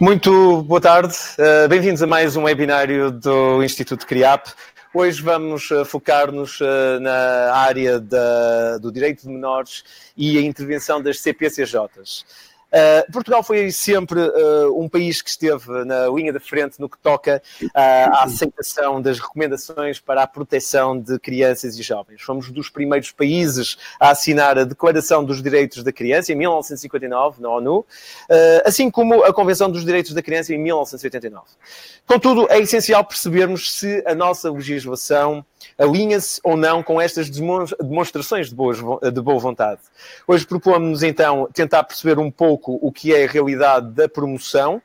Muito boa tarde, uh, bem-vindos a mais um webinário do Instituto CRIAP. Hoje vamos uh, focar-nos uh, na área da, do direito de menores e a intervenção das CPCJs. Uh, Portugal foi sempre uh, um país que esteve na linha da frente no que toca uh, à aceitação das recomendações para a proteção de crianças e jovens. Fomos dos primeiros países a assinar a Declaração dos Direitos da Criança em 1959 na ONU, assim como a Convenção dos Direitos da Criança em 1989. Contudo, é essencial percebermos se a nossa legislação alinha-se ou não com estas demonstrações de, boas, de boa vontade. Hoje propomos-nos então tentar perceber um pouco o que é a realidade da promoção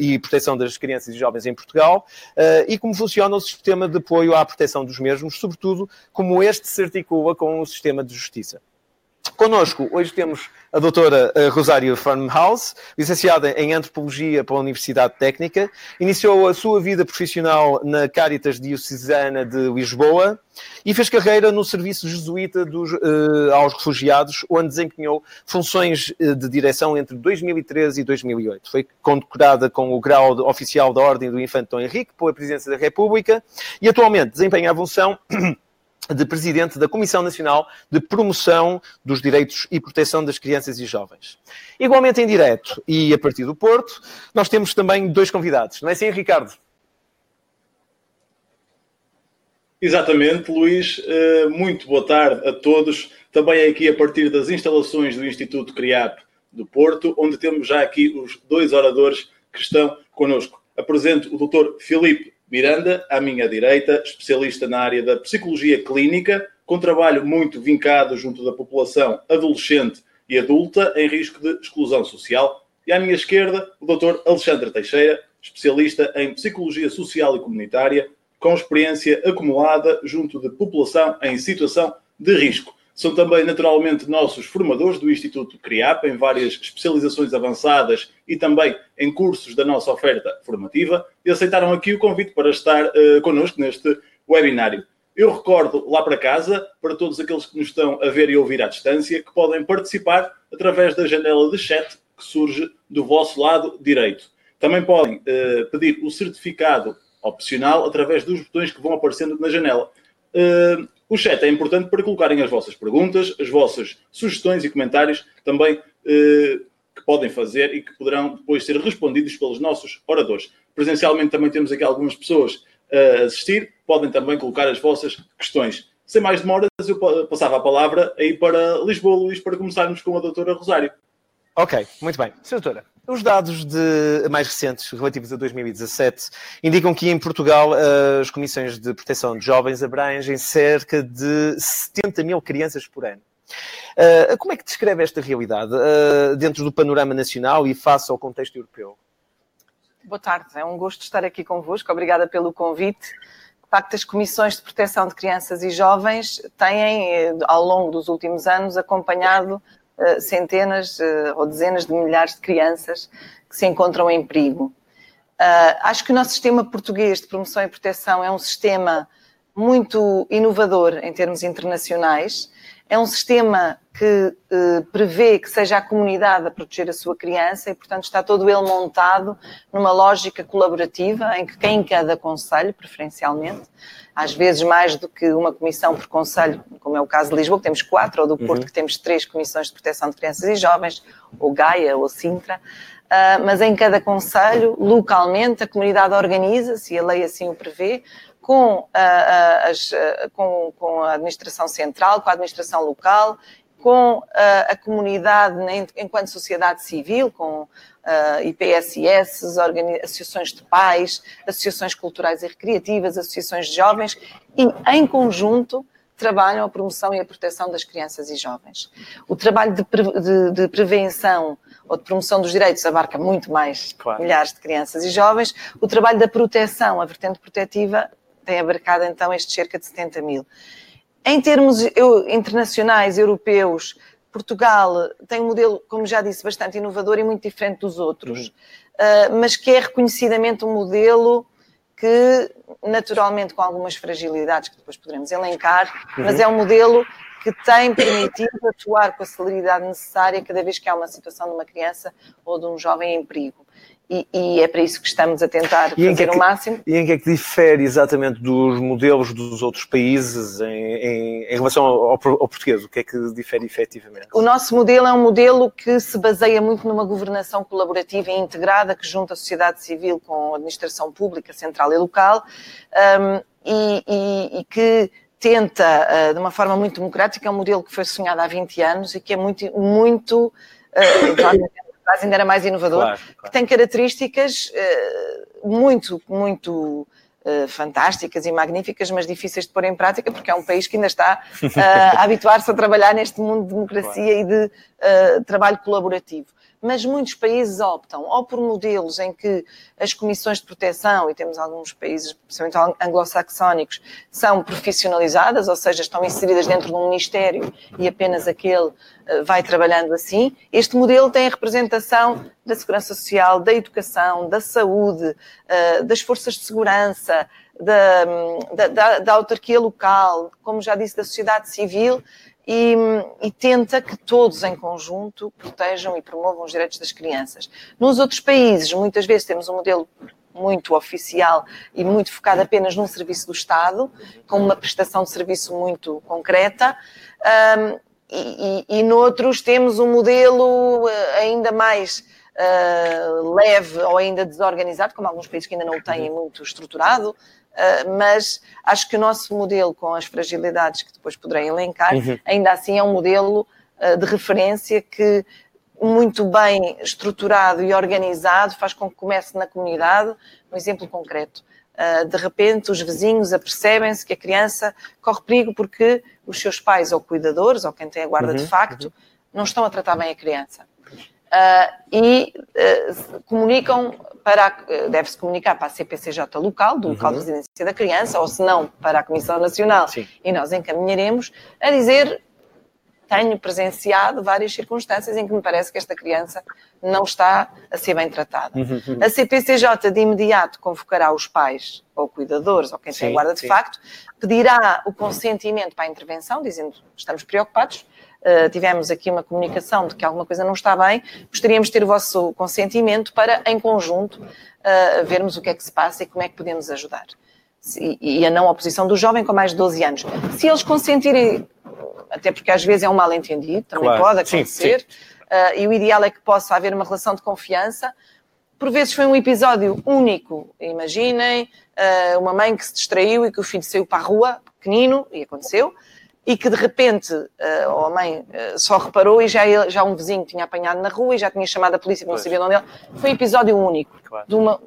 e proteção das crianças e jovens em Portugal uh, e como funciona o sistema de apoio à proteção dos mesmos, sobretudo como este se articula com o sistema de justiça. Connosco, hoje temos a doutora eh, Rosário Farmhouse, licenciada em Antropologia pela Universidade Técnica, iniciou a sua vida profissional na Caritas Diocesana de Lisboa e fez carreira no Serviço Jesuíta dos, uh, aos Refugiados, onde desempenhou funções eh, de direção entre 2013 e 2008. Foi condecorada com o grau oficial da Ordem do Infante Dom Henrique pela Presidência da República e atualmente desempenha a função de presidente da Comissão Nacional de Promoção dos Direitos e Proteção das Crianças e Jovens. Igualmente em direto e a partir do Porto, nós temos também dois convidados. Não é assim, Ricardo? Exatamente, Luís. Eh, muito boa tarde a todos. Também aqui a partir das instalações do Instituto CRIAP do Porto, onde temos já aqui os dois oradores que estão connosco. Apresento o Dr. Filipe Miranda, à minha direita, especialista na área da psicologia clínica, com trabalho muito vincado junto da população adolescente e adulta em risco de exclusão social. E à minha esquerda, o Dr. Alexandre Teixeira, especialista em psicologia social e comunitária, com experiência acumulada junto de população em situação de risco. São também, naturalmente, nossos formadores do Instituto CRIAP, em várias especializações avançadas e também em cursos da nossa oferta formativa, e aceitaram aqui o convite para estar uh, connosco neste webinário. Eu recordo lá para casa, para todos aqueles que nos estão a ver e ouvir à distância, que podem participar através da janela de chat que surge do vosso lado direito. Também podem uh, pedir o certificado opcional através dos botões que vão aparecendo na janela. Uh, o chat é importante para colocarem as vossas perguntas, as vossas sugestões e comentários também eh, que podem fazer e que poderão depois ser respondidos pelos nossos oradores. Presencialmente também temos aqui algumas pessoas a assistir, podem também colocar as vossas questões. Sem mais demoras, eu passava a palavra aí para Lisboa, Luís, para começarmos com a doutora Rosário. Ok, muito bem. Senhora doutora, os dados de, mais recentes, relativos a 2017, indicam que em Portugal as comissões de proteção de jovens abrangem cerca de 70 mil crianças por ano. Uh, como é que descreve esta realidade uh, dentro do panorama nacional e face ao contexto europeu? Boa tarde, é um gosto estar aqui convosco. Obrigada pelo convite. De facto, as comissões de proteção de crianças e jovens têm, eh, ao longo dos últimos anos, acompanhado eh, centenas eh, ou dezenas de milhares de crianças que se encontram em perigo. Eh, acho que o nosso sistema português de promoção e proteção é um sistema muito inovador em termos internacionais. É um sistema que prevê que seja a comunidade a proteger a sua criança e, portanto, está todo ele montado numa lógica colaborativa em que quem em cada conselho, preferencialmente, às vezes mais do que uma comissão por conselho, como é o caso de Lisboa, que temos quatro, ou do Porto, uhum. que temos três comissões de proteção de crianças e jovens, ou Gaia, ou Sintra, uh, mas em cada conselho, localmente, a comunidade organiza-se, e a lei assim o prevê, com, uh, as, com, com a administração central, com a administração local, com a comunidade enquanto sociedade civil, com uh, IPSS, associações de pais, associações culturais e recreativas, associações de jovens, e em conjunto trabalham a promoção e a proteção das crianças e jovens. O trabalho de, pre de, de prevenção ou de promoção dos direitos abarca muito mais claro. milhares de crianças e jovens. O trabalho da proteção, a vertente protetiva, tem abarcado então estes cerca de 70 mil. Em termos internacionais, europeus, Portugal tem um modelo, como já disse, bastante inovador e muito diferente dos outros, uh, mas que é reconhecidamente um modelo que, naturalmente, com algumas fragilidades que depois poderemos elencar, uhum. mas é um modelo que tem permitido atuar com a celeridade necessária cada vez que há uma situação de uma criança ou de um jovem em perigo. E, e, é para isso que estamos a tentar e fazer é que, o máximo. E em que é que difere exatamente dos modelos dos outros países em, em, em relação ao, ao, português? O que é que difere efetivamente? O nosso modelo é um modelo que se baseia muito numa governação colaborativa e integrada que junta a sociedade civil com a administração pública, central e local um, e, e, e que tenta, uh, de uma forma muito democrática, é um modelo que foi sonhado há 20 anos e que é muito, muito atrás ainda era mais inovador, claro, claro. que tem características uh, muito, muito uh, fantásticas e magníficas, mas difíceis de pôr em prática, porque é um país que ainda está uh, a habituar-se a trabalhar neste mundo de democracia claro. e de trabalho colaborativo mas muitos países optam ou por modelos em que as comissões de proteção, e temos alguns países, principalmente anglo-saxónicos, são profissionalizadas, ou seja, estão inseridas dentro de um ministério e apenas aquele uh, vai trabalhando assim. Este modelo tem a representação da segurança social, da educação, da saúde, uh, das forças de segurança, da, da, da, da autarquia local, como já disse, da sociedade civil e, e, tenta que todos em conjunto protejam e promovam os direitos das crianças. Nos outros países, muitas vezes temos um modelo muito oficial e muito focado apenas num serviço do Estado, com uma prestação de serviço muito concreta. Um, e, e, e noutros temos um modelo eh, ainda mais uh, leve ou ainda desorganizado, como alguns países que ainda não o têm muito estruturado, mas acho que o nosso modelo, com as fragilidades que depois poderei elencar, uhum. ainda assim é um modelo uh, de referência que, muito bem estruturado e organizado, faz com que comece na comunidade. Um exemplo concreto. Uh, de repente, os vizinhos apercebem-se que a criança corre perigo porque os seus pais ou cuidadores, ou quem tem a guarda uhum. de facto, uhum. não estão a tratar bem a criança. Uh, e uh, comunicam para deve-se comunicar para a CPCJ local, do local uhum. de residência da criança, ou se não, para a Comissão Nacional, Sim. e nós encaminharemos a dizer tenho presenciado várias circunstâncias em que me parece que esta criança não está a ser bem tratada. Uhum. uhum. A CPCJ de imediato convocará os pais ou cuidadores ou quem sim, tem guarda de sim. facto, pedirá o consentimento para a intervenção, dizendo estamos preocupados, uh, tivemos aqui uma comunicação de que alguma coisa não está bem, gostaríamos de ter o vosso consentimento para, em conjunto, uh, vermos o que é que se passa e como é que podemos ajudar. E, e a não oposição do jovem com mais de 12 anos. Se eles consentirem, até porque às vezes é um mal entendido, também claro. pode acontecer, sim, sim. Uh, e o ideal é que possa haver uma relação de confiança. Por vezes foi um episódio único. Imaginem uma mãe que se distraiu e que o filho saiu para a rua, pequenino, e aconteceu, e que de repente uh, a mãe uh, só reparou e já, já um vizinho tinha apanhado na rua e já tinha chamado a polícia para não saber onde ele. Foi um episódio único. Claro. De uma...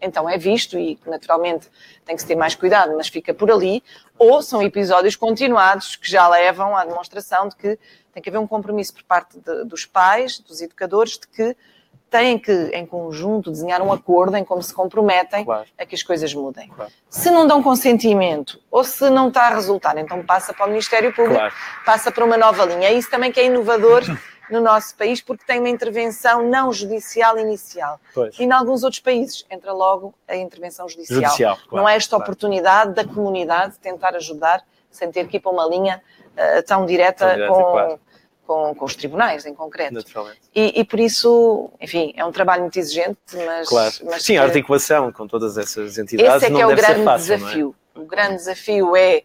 Então é visto e naturalmente tem que se ter mais cuidado, mas fica por ali. Ou são episódios continuados que já levam à demonstração de que tem que haver um compromisso por parte de, dos pais, dos educadores, de que têm que, em conjunto, desenhar um acordo em como se comprometem claro. a que as coisas mudem. Claro. Se não dão consentimento ou se não está a resultar, então passa para o Ministério Público, claro. passa para uma nova linha. É isso também que é inovador no nosso país, porque tem uma intervenção não judicial inicial. Pois. E em alguns outros países entra logo a intervenção judicial. judicial não é esta oportunidade da comunidade de tentar ajudar sem ter que ir para uma linha uh, tão direta, tão direta com com, com os tribunais em concreto. Naturalmente. E, e, por isso, enfim, é um trabalho muito exigente, mas. Claro. Mas Sim, que, a articulação com todas essas entidades. Esse é que é o grande fácil, é? desafio. É? O grande desafio é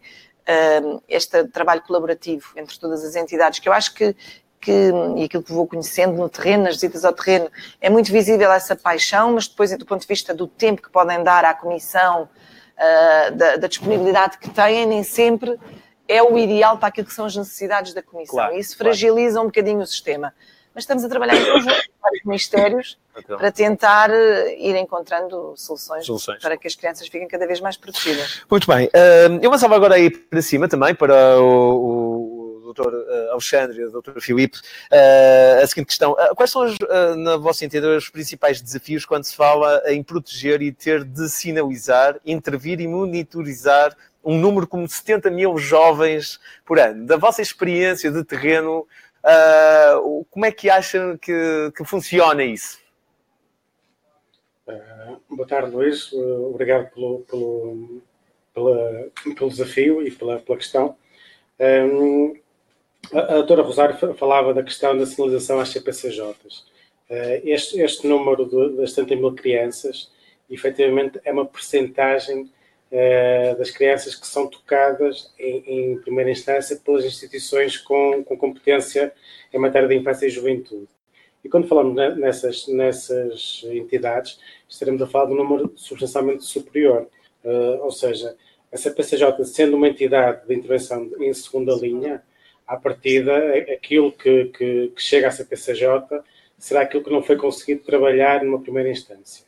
uh, este trabalho colaborativo entre todas as entidades, que eu acho que, que, e aquilo que vou conhecendo no terreno, nas visitas ao terreno, é muito visível essa paixão, mas depois, do ponto de vista do tempo que podem dar à comissão, uh, da, da, disponibilidade que têm, nem sempre é o ideal para aquilo que são as necessidades da Comissão. Claro, e isso fragiliza claro. um bocadinho o sistema. Mas estamos a trabalhar em conjunto com vários ministérios então. para tentar eh, ir encontrando soluções, soluções, para que as crianças fiquem cada vez mais protegidas. Muito bem. Eu avançava agora aí para cima também, para o, Dr. Eh, Alexandre e o Dr. Filipe, uh, a seguinte questão. Quais são, na vossa entender, os principais desafios quando se fala em proteger e ter de sinalizar, intervir e monitorizar um número como 70 mil jovens por ano. Da vossa experiência de terreno, uh, como é que acham que, que funciona isso? Uh, boa tarde, Luís. Uh, obrigado pelo, pelo, pela, pelo desafio e pela, pela questão. Um, a, a doutora Rosário falava da questão da sinalização às CPCJs. Este, este número de, das 70 mil crianças, efetivamente, é uma percentagem das crianças que são tocadas em, em primeira instância pelas instituições com, com, competência em matéria de infância e juventude. E quando falamos nessas, nessas entidades, estaremos a falar de um número substancialmente superior. Uh, ou seja, a CPCJ, sendo uma entidade de intervenção em segunda linha, à partida, aquilo que, que, que chega à CPCJ será aquilo que não foi conseguido trabalhar numa primeira instância.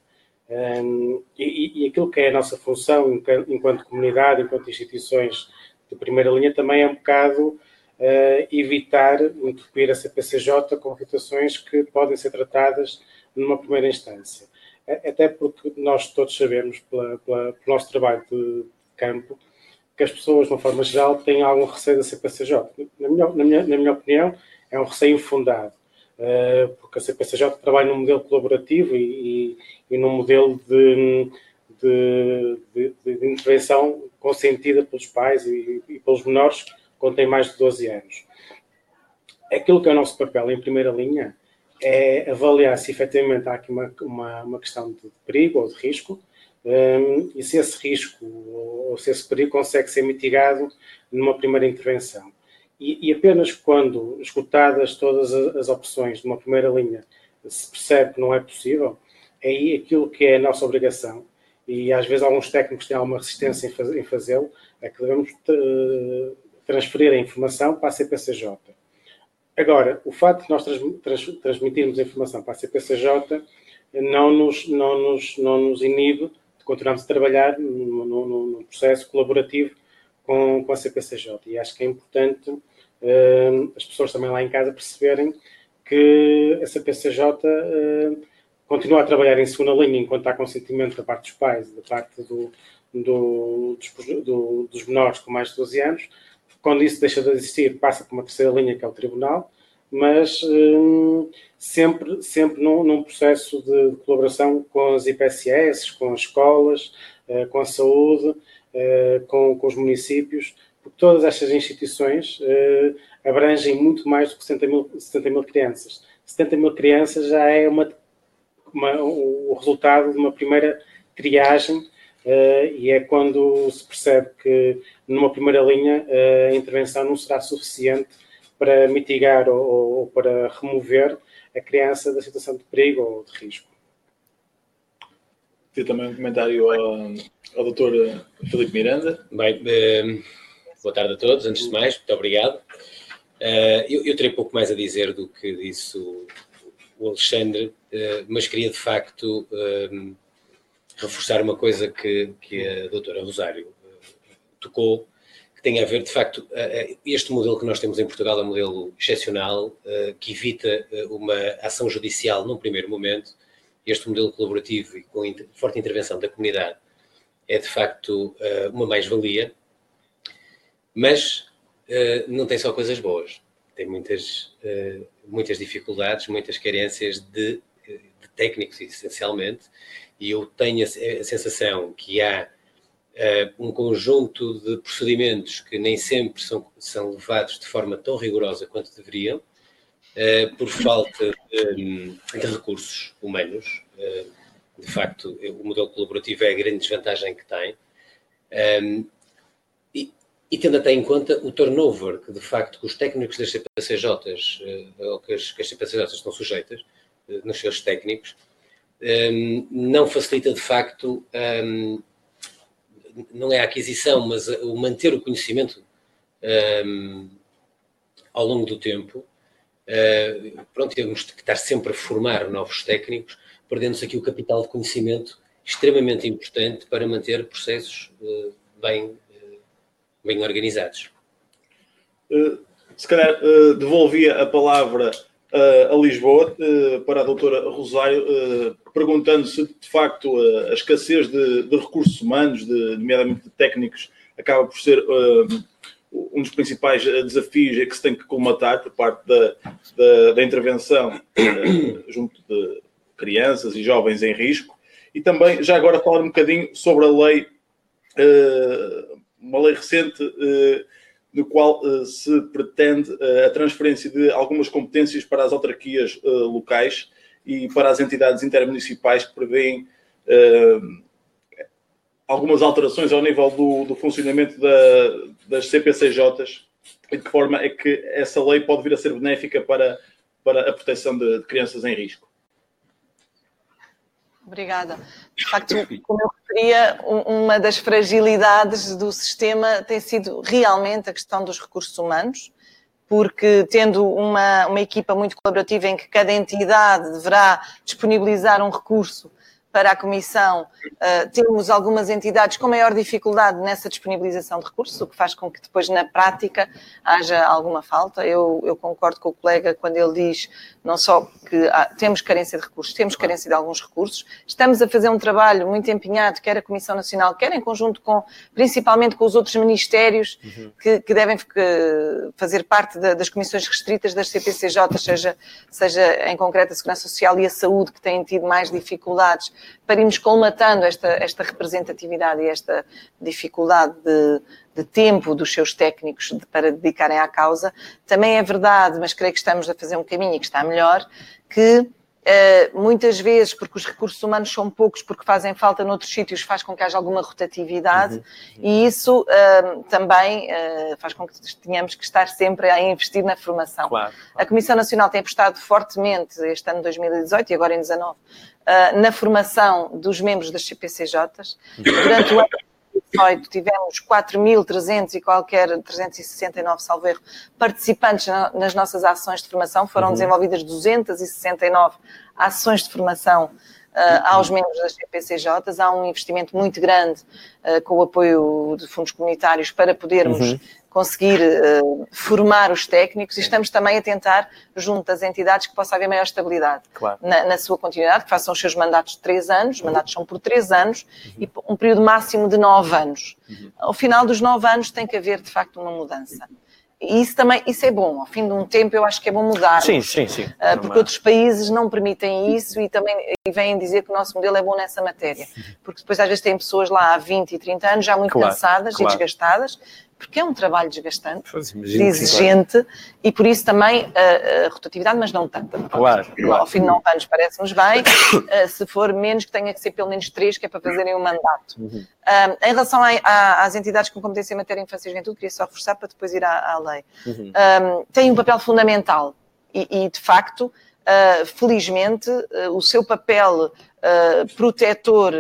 Um, e, e, aquilo que é a nossa função enquanto comunidade, enquanto instituições de primeira linha, também é um bocado uh, evitar entupir a CPCJ com situações que podem ser tratadas numa primeira instância. Até porque nós todos sabemos, pela, pela, pelo nosso trabalho de campo, que as pessoas, de uma forma geral, têm algum receio da CPCJ. Na minha, na minha, na minha opinião, é um receio fundado. Eh, porque a CPCJ trabalha num modelo colaborativo e, e, e num modelo de, de, de, de, intervenção consentida pelos pais e, e, pelos menores quando têm mais de 12 anos. Aquilo que é o nosso papel em primeira linha é avaliar se efetivamente há aqui uma, uma, uma questão de perigo ou de risco um, ehm, e se esse risco ou se esse perigo consegue ser mitigado numa primeira intervenção. E, e, apenas quando esgotadas todas as opções de uma primeira linha se percebe que não é possível, é aí aquilo que é a nossa obrigação, e às vezes alguns técnicos têm alguma resistência em, faz, em fazê-lo, é que devemos transferir a informação para a CPCJ. Agora, o facto de nós trans, transmitirmos a informação para a CPCJ não nos, não nos, não nos inibe de continuarmos a trabalhar num, processo colaborativo com, com a CPCJ. E acho que é importante as pessoas também lá em casa perceberem que a CPCJ continua a trabalhar em segunda linha enquanto há consentimento da parte dos pais, da parte do, do, do, dos menores com mais de 12 anos. Quando isso deixa de existir, passa para uma terceira linha, que é o Tribunal, mas sempre, sempre num, num processo de, de, colaboração com as IPSS, com as escolas, uh, com a saúde, uh, com, com os municípios, porque todas estas instituições uh, abrangem muito mais do que 70 mil, 70 mil crianças. 70 mil crianças já é uma, uma, o resultado de uma primeira triagem uh, e é quando se percebe que numa primeira linha uh, a intervenção não será suficiente para mitigar ou, ou, para remover a criança da situação de perigo ou de risco. Tem também um comentário ao, ao doutor Filipe Miranda. Bem, Boa tarde a todos, antes de mais, muito obrigado. Uh, eu, eu terei pouco mais a dizer do que disse o, o Alexandre, uh, mas queria de facto uh, reforçar uma coisa que, que a doutora Rosário tocou, que tem a ver, de facto, este modelo que nós temos em Portugal é um modelo excepcional, que evita uma ação judicial num primeiro momento. Este modelo colaborativo e com forte intervenção da comunidade é, de facto, uma mais-valia mas uh, não tem só coisas boas, tem muitas, uh, muitas dificuldades, muitas carências de, de, técnicos, essencialmente, e eu tenho a, a sensação que há uh, um conjunto de procedimentos que nem sempre são, são levados de forma tão rigorosa quanto deveriam, por falta de, de recursos humanos. de facto, o modelo colaborativo é a grande desvantagem que tem. Um, e tendo até em conta o turnover que, de facto, os técnicos das CPCJs, eh, ou que as, que as estão sujeitas, eh, nos seus técnicos, ehm, não facilita, de facto, ehm, não é a aquisição, mas o manter o conhecimento ehm, ao longo do tempo. Eh, pronto, temos que estar sempre a formar novos técnicos, perdendo-se aqui o capital de conhecimento extremamente importante para manter processos bem bem organizados. Eh, se calhar eh, devolvia a palavra eh, a Lisboa para a doutora Rosário, perguntando se de facto a escassez de, de recursos humanos, de, nomeadamente de técnicos, acaba por ser um dos principais desafios que se tem que colmatar por parte da, da, da intervenção junto de crianças e jovens em risco. E também, já agora, falar um bocadinho sobre a lei uma lei recente uh, no qual uh, se pretende uh, a transferência de algumas competências para as autarquias locais e para as entidades intermunicipais que prevêem algumas alterações ao nível do, do funcionamento da, das CPCJs e de que forma é que essa lei pode vir a ser benéfica para, para a proteção de, de crianças em risco. Obrigada. De facto, como eu referia, uma das fragilidades do sistema tem sido realmente a questão dos recursos humanos, porque tendo uma, uma equipa muito colaborativa em que cada entidade deverá disponibilizar um recurso para a Comissão, uh, temos algumas entidades com maior dificuldade nessa disponibilização de recursos, o que faz com que depois, na prática, haja alguma falta. Eu, eu concordo com o colega quando ele diz não só que temos carência de recursos, temos carência de alguns recursos, estamos a fazer um trabalho muito empenhado, quer a Comissão Nacional, quer em conjunto com, principalmente com os outros ministérios uhum. que, que, devem que fazer parte da, das comissões restritas das CPCJ, seja, seja em concreto a Segurança Social e a Saúde, que têm tido mais dificuldades para irmos colmatando esta, esta representatividade e esta dificuldade de, de tempo dos seus técnicos de, para dedicarem à causa. Também é verdade, mas creio que estamos a fazer um caminho e que está melhor, que Uh, muitas vezes, porque os recursos humanos são poucos, porque fazem falta noutros sítios, faz com que haja alguma rotatividade uhum, uhum. e isso uh, também uh, faz com que tenhamos que estar sempre a investir na formação. Claro, claro. A Comissão Nacional tem apostado fortemente este ano 2018 e agora em 2019 na formação dos membros das CPCJs. Uhum. Durante o ano 2018 tivemos 4.300 e qualquer 369, salvo erro, participantes nas nossas ações de formação. Foram uhum. desenvolvidas 269 ações de formação aos membros das CPCJs. Há um investimento muito grande uh, com o apoio de fundos comunitários para podermos uhum conseguir uh, formar os técnicos e estamos também a tentar, junto das entidades, que possa haver maior estabilidade claro. na, na, sua continuidade, que façam os seus mandatos de três anos, os mandatos são por três anos uhum. e um período máximo de nove anos. Uhum. Ao final dos nove anos tem que haver, de facto, uma mudança. E isso também, isso é bom. Ao fim de um tempo, eu acho que é bom mudar. Sim, sim, sim. Uh, porque outros países não permitem isso e também e vêm dizer que o nosso modelo é bom nessa matéria. Porque depois, às vezes, tem pessoas lá há 20 e 30 anos já muito claro, cansadas claro. e desgastadas porque é um trabalho desgastante, exigente, e por isso também a, a rotatividade, mas não tanto. Claro, claro. Ao fim de nove anos parece-nos bem, uh, se for menos, que tenha que ser pelo menos três, que é para fazerem um mandato. Uhum. Uh, em relação a, a, às entidades com competência em matéria de infância e juventude, queria só reforçar para depois ir à, à lei. Uhum. Um, tem um papel fundamental e, e de facto, uh, felizmente, o seu papel protetor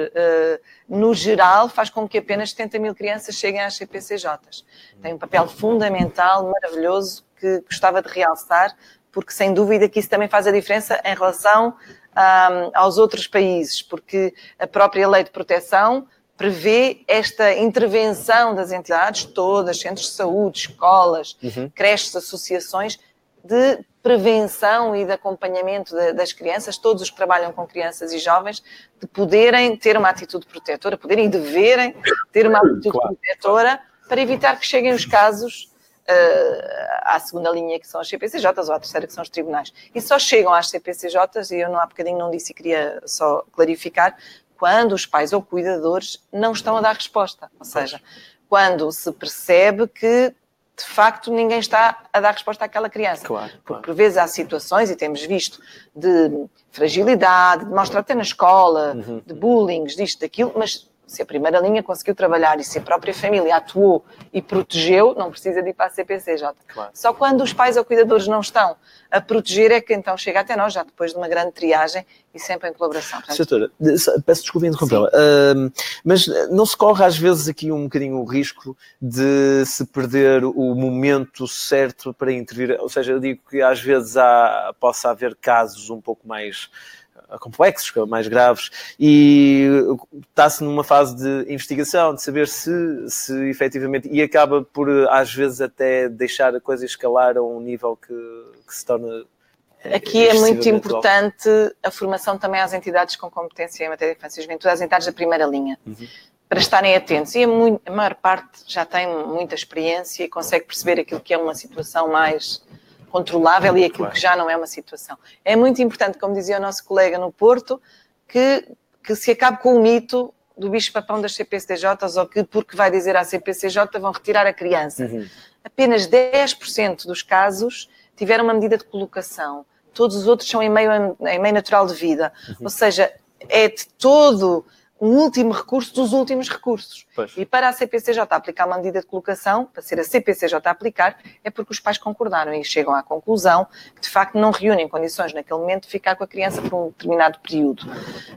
no geral, faz com que apenas 70 mil crianças cheguem às CPCJs. Tem um papel fundamental, maravilhoso, que gostava de realçar, porque sem dúvida que isso também faz a diferença em relação um, aos outros países, porque a própria lei de proteção prevê esta intervenção das entidades todas, centros de saúde, escolas, uhum. creches, associações, de prevenção e de acompanhamento de, das crianças, todos os que trabalham com crianças e jovens, de poderem ter uma atitude protetora, poderem e deverem ter uma atitude claro. protetora para evitar que cheguem os casos uh, à segunda linha, que são as CPCJs, ou à terceira, que são os tribunais. E só chegam às CPCJs, e eu não há bocadinho não disse e queria só clarificar, quando os pais ou cuidadores não estão a dar resposta. Ou seja, quando se percebe que de facto ninguém está a dar resposta àquela criança. Claro, Porque claro. por vezes há situações, e temos visto, de fragilidade, de mostrar até na escola, uhum. de bullying, disto, daquilo, mas se a primeira linha conseguiu trabalhar e se a própria família atuou e protegeu, não precisa de ir para a CPCJ. Claro. Só quando os pais ou cuidadores não estão a proteger é que então chega até nós, já depois de uma grande triagem e sempre em colaboração. Doutora, peço desculpa interrompê-la, uh, mas não se corre às vezes aqui um bocadinho o risco de se perder o momento certo para intervir? Ou seja, eu digo que às vezes há, possa haver casos um pouco mais complexos, mais graves, e está-se numa fase de investigação, de saber se, se efetivamente, e acaba por às vezes até deixar a coisa escalar a um nível que, que se torna eh, Aqui é muito importante a formação também às entidades com competência em matéria de infância e juventude, às entidades da primeira linha, uhum. para estarem atentos. E a, muito, a, maior parte já tem muita experiência e consegue perceber aquilo que é uma situação mais controlável e aquilo claro. que já não é uma situação. É muito importante, como dizia o nosso colega no Porto, que, que se acabe com o mito do bicho-papão das CPCJs ou que, porque vai dizer à CPCJ, vão retirar a criança. Uhum. Apenas 10% dos casos tiveram uma medida de colocação. todos os outros são em meio, em meio natural de vida. Uhum. Ou seja, é de todo um último recurso dos últimos recursos. Pois. E para a CPCJ aplicar uma medida de colocação, para ser a CPCJ a aplicar, é porque os pais concordaram e chegam à conclusão que, de facto, não reúnem condições naquele momento de ficar com a criança por um determinado período.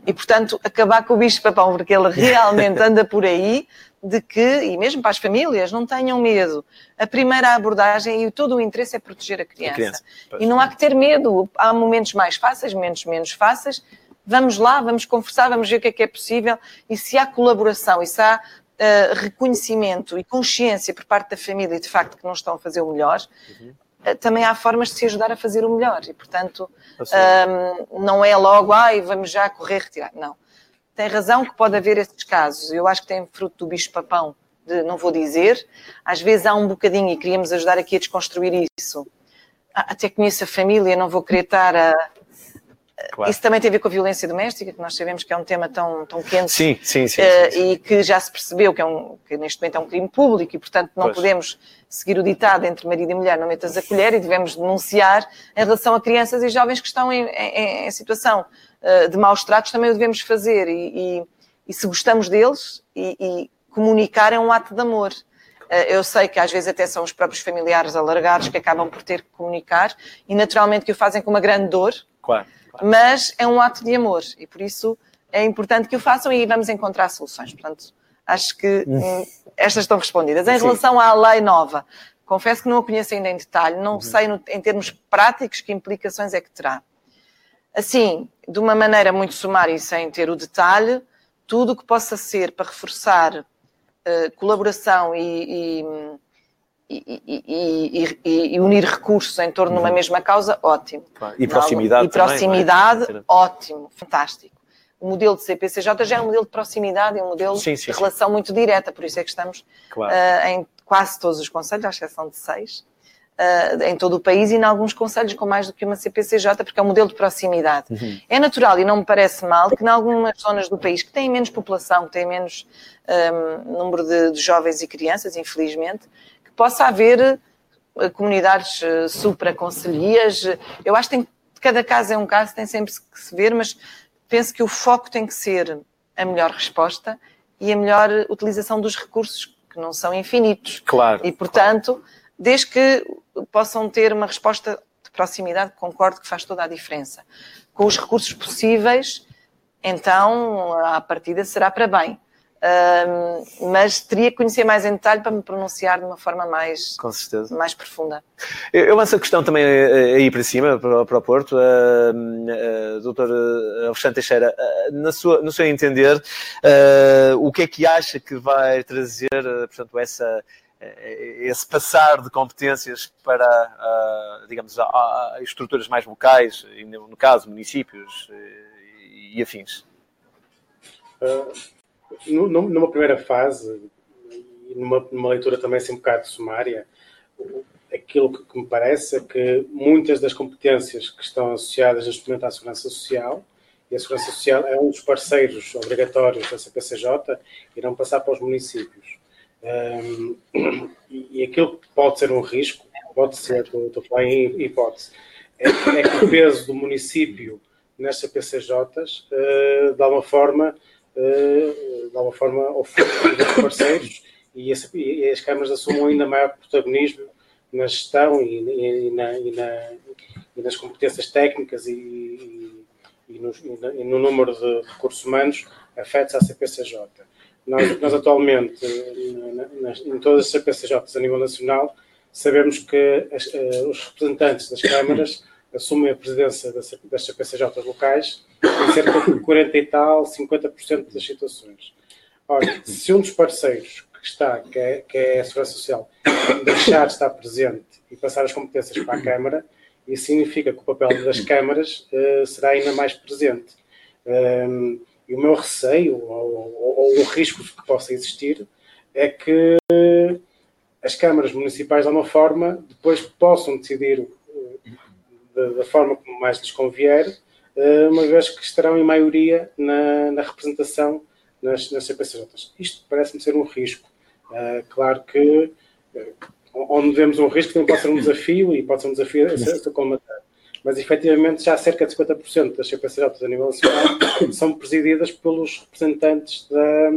E, portanto, acabar com o bicho-papão, porque ele realmente anda por aí, de que, e mesmo para as famílias, não tenham medo. A primeira abordagem e todo o interesse é proteger a criança. A criança e não há que ter medo. Há momentos mais fáceis, momentos menos fáceis, Vamos lá, vamos conversar, vamos ver o que é que é possível e se há colaboração e se há uh, reconhecimento e consciência por parte da família de facto que não estão a fazer o melhor, uhum. uh, também há formas de se ajudar a fazer o melhor e, portanto, um, não é logo, ai, vamos já correr, retirar. Não. Tem razão que pode haver esses casos. Eu acho que tem fruto do bicho-papão, de não vou dizer. Às vezes há um bocadinho e queríamos ajudar aqui a desconstruir isso. Até conheço a família, não vou querer estar a, Claro. Isso também tem a ver com a violência doméstica, que nós sabemos que é um tema tão, tão quente sim, sim, sim, uh, e que já se percebeu que, é um, que neste momento é um crime público e, portanto, não pois. podemos seguir o ditado entre marido e mulher, não metas a colher e devemos denunciar em relação a crianças e jovens que estão em, em, em situação uh, de maus tratos, também o devemos fazer e, e, e se gostamos deles e, e, comunicar é um ato de amor. Uh, eu sei que às vezes até são os próprios familiares alargados que acabam por ter que comunicar e naturalmente que o fazem com uma grande dor. Claro mas é um ato de amor e por isso é importante que o façam e vamos encontrar soluções. Portanto, acho que hum, estas estão respondidas. Em Sim. relação à lei nova, confesso que não a conheço ainda em detalhe, não uhum. sei no, em termos práticos que implicações é que terá. Assim, de uma maneira muito sumária e sem ter o detalhe, tudo o que possa ser para reforçar uh, colaboração e, e e, e, e, unir recursos em torno de uma uhum. mesma causa, ótimo. E proximidade. E proximidade, também, é? ótimo, fantástico. O modelo de CPCJ já é um modelo de proximidade, é um modelo sim, sim, de relação sim. muito direta, por isso é que estamos claro. uh, em quase todos os conselhos, à exceção de seis, uh, em todo o país e em alguns conselhos com mais do que uma CPCJ, porque é um modelo de proximidade. Uhum. É natural e não me parece mal que em algumas zonas do país que têm menos população, que têm menos um, ehm, número de, de jovens e crianças, infelizmente, possa haver eh, comunidades eh, supra-conselhias. Eu acho que tem, cada caso é um caso, tem sempre que se ver, mas penso que o foco tem que ser a melhor resposta e a melhor utilização dos recursos, que não são infinitos. Claro. E, portanto, claro. desde que possam ter uma resposta de proximidade, concordo que faz toda a diferença. Com os recursos possíveis, então, a partida será para bem mas teria que conhecer mais em detalhe para me pronunciar de uma forma mais, Com certeza. mais profunda. Eu, eu lanço a questão também eh, aí para cima, para, para o Porto. Uh, uh, doutor Alexandre Teixeira, uh, na sua, no seu entender, uh, o que é que acha que vai trazer, portanto, essa esse passar de competências para, digamos, a, a, estruturas mais locais, no caso, municípios e, e afins? Numa primeira fase, e numa, numa, leitura também assim um bocado sumária, aquilo que, que, me parece é que muitas das competências que estão associadas neste momento à segurança social, e a segurança social é um dos parceiros obrigatórios da CPCJ, irão passar para os municípios. Um, e, aquilo que pode ser um risco, pode ser, estou, a falar em hipótese, é, é, que o peso do município nas CPCJs, uh, de alguma forma, uh, de alguma forma, oferecer dos parceiros e, esse, e, as câmaras assumam ainda maior protagonismo na gestão e, e, na, e, na, nas competências técnicas e, no, e, no, número de recursos humanos afetos à CPCJ. Nós, nós atualmente, nas, em todas as CPCJs a nível nacional, sabemos que as, uh, os representantes das câmaras assumem a presidência das, das locais em cerca de 40 e tal, 50% das situações. Ora, se um dos parceiros que está, que é, que é a Segurança Social, deixar de estar presente e passar as competências para a Câmara, isso significa que o papel das câmaras uh, será ainda mais presente. Um, e o meu receio, ou, ou, ou, o risco que possa existir, é que as câmaras municipais, de alguma forma, depois possam decidir da, da forma como mais lhes convier, eh, uma vez que estarão em maioria na, na representação nas, nas CPCJs. Isto parece-me ser um risco. Uh, claro que uh, onde vemos um risco também pode ser um desafio e pode ser um desafio a ser combater. mas efetivamente já cerca de 50% das CPCJs a nível nacional são presididas pelos representantes da,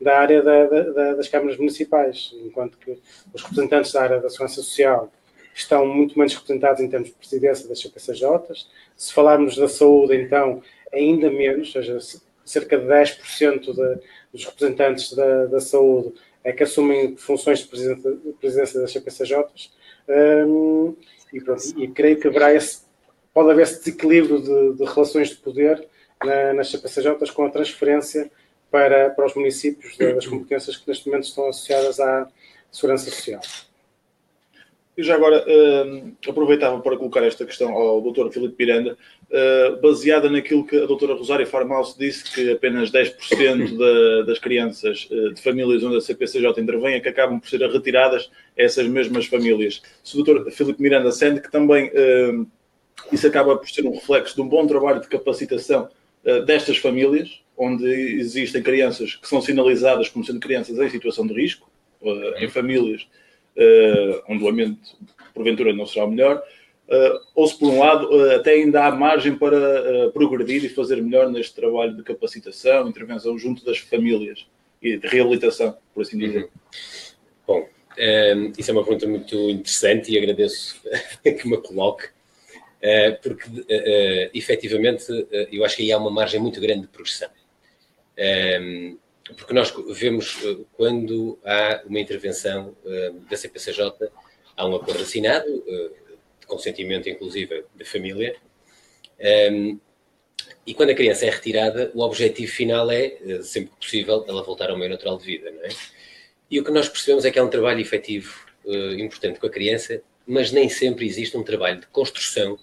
da área da, da, das câmaras municipais, enquanto que os representantes da área da segurança social estão muito menos representados em termos de presidência das CPCJs. Se falarmos da saúde, então, ainda menos, ou seja, cerca de 10% de, dos representantes da, da, saúde é que assumem funções de presidência, presidência das CPCJs. Um, e, pronto, e creio que haverá esse, pode haver esse desequilíbrio de, de relações de poder na, nas CPCJs com a transferência para, para os municípios das competências que neste momento estão associadas à segurança social. Eu já agora uh, aproveitava para colocar esta questão ao Dr. Filipe Miranda, uh, baseada naquilo que a Dra. Rosária Farmaus disse, que apenas 10% da, das crianças uh, de famílias onde a CPCJ intervém é que acabam por ser retiradas a essas mesmas famílias. Se o Dr. Filipe Miranda sente que também isso acaba por ser um reflexo de um bom trabalho de capacitação destas famílias, onde existem crianças que são sinalizadas como sendo crianças em situação de risco, em famílias uh, onde o ambiente porventura não será o melhor, uh, ou se por um lado uh, até ainda há margem para progredir e fazer melhor neste trabalho de capacitação, intervenção junto das famílias e de reabilitação, por assim dizer. Uhum. Bom, um, isso é uma pergunta muito interessante e agradeço que me coloque, uh, porque uh, efetivamente eu acho que aí há uma margem muito grande de progressão. Um, porque nós vemos eh, quando há uma intervenção eh, da CPCJ, há um acordo assinado, eh, de consentimento inclusive da família, ehm, e quando a criança é retirada, o objetivo final é, sempre que possível, ela voltar ao meio natural de vida, não é? E o que nós percebemos é que há um trabalho efetivo importante com a criança, mas nem sempre existe um trabalho de construção,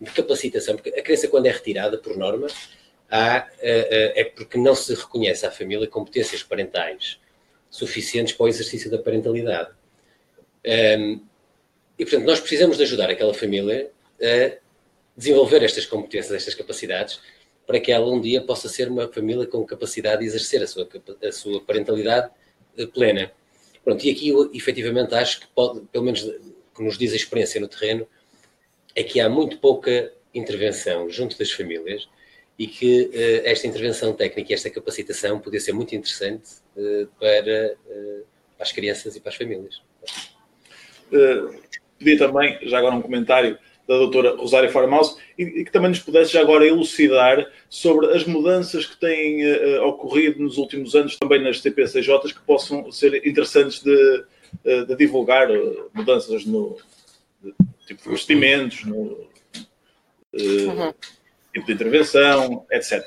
de capacitação, porque a criança, quando é retirada, por norma, há, eh, eh, é porque não se reconhece à família competências parentais suficientes para o exercício da parentalidade. e, portanto, nós precisamos de ajudar aquela família a desenvolver estas competências, estas capacidades, para que ela um dia possa ser uma família com capacidade de exercer a sua, a sua parentalidade eh, plena. Pronto, e aqui eu efetivamente acho que pode, pelo menos que nos diz a experiência no terreno, é que há muito pouca intervenção junto das famílias e que uh, esta intervenção técnica e esta capacitação podia ser muito interessante uh, para, uh, para, as crianças e para as famílias. Pedia também, já agora um comentário da doutora Rosária Farmaus e, e, que também nos pudesse já agora elucidar sobre as mudanças que têm ocorrido nos últimos anos também nas TPCJs que possam ser interessantes de, de divulgar, mudanças no de, tipo de investimentos, no, uhum tipo de intervenção, etc.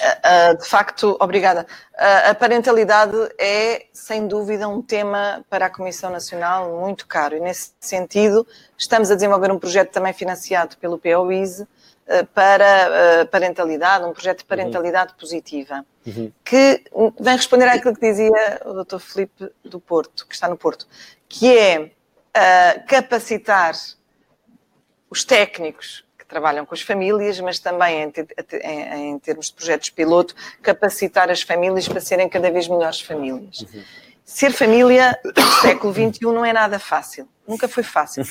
Uh, de facto, obrigada. Uh, a parentalidade é, sem dúvida, um tema para a Comissão Nacional muito caro e, nesse sentido, estamos a desenvolver um projeto também financiado pelo POISE uh, para parentalidade, um projeto de parentalidade uhum. positiva, uhum. que vem responder àquilo que dizia o Dr. Felipe do Porto, que está no Porto, que é capacitar os técnicos trabalham com as famílias, mas também em, em, em, termos de projetos piloto, capacitar as famílias para serem cada vez melhores famílias. Uhum. Ser família no século XXI não é nada fácil. Nunca foi fácil.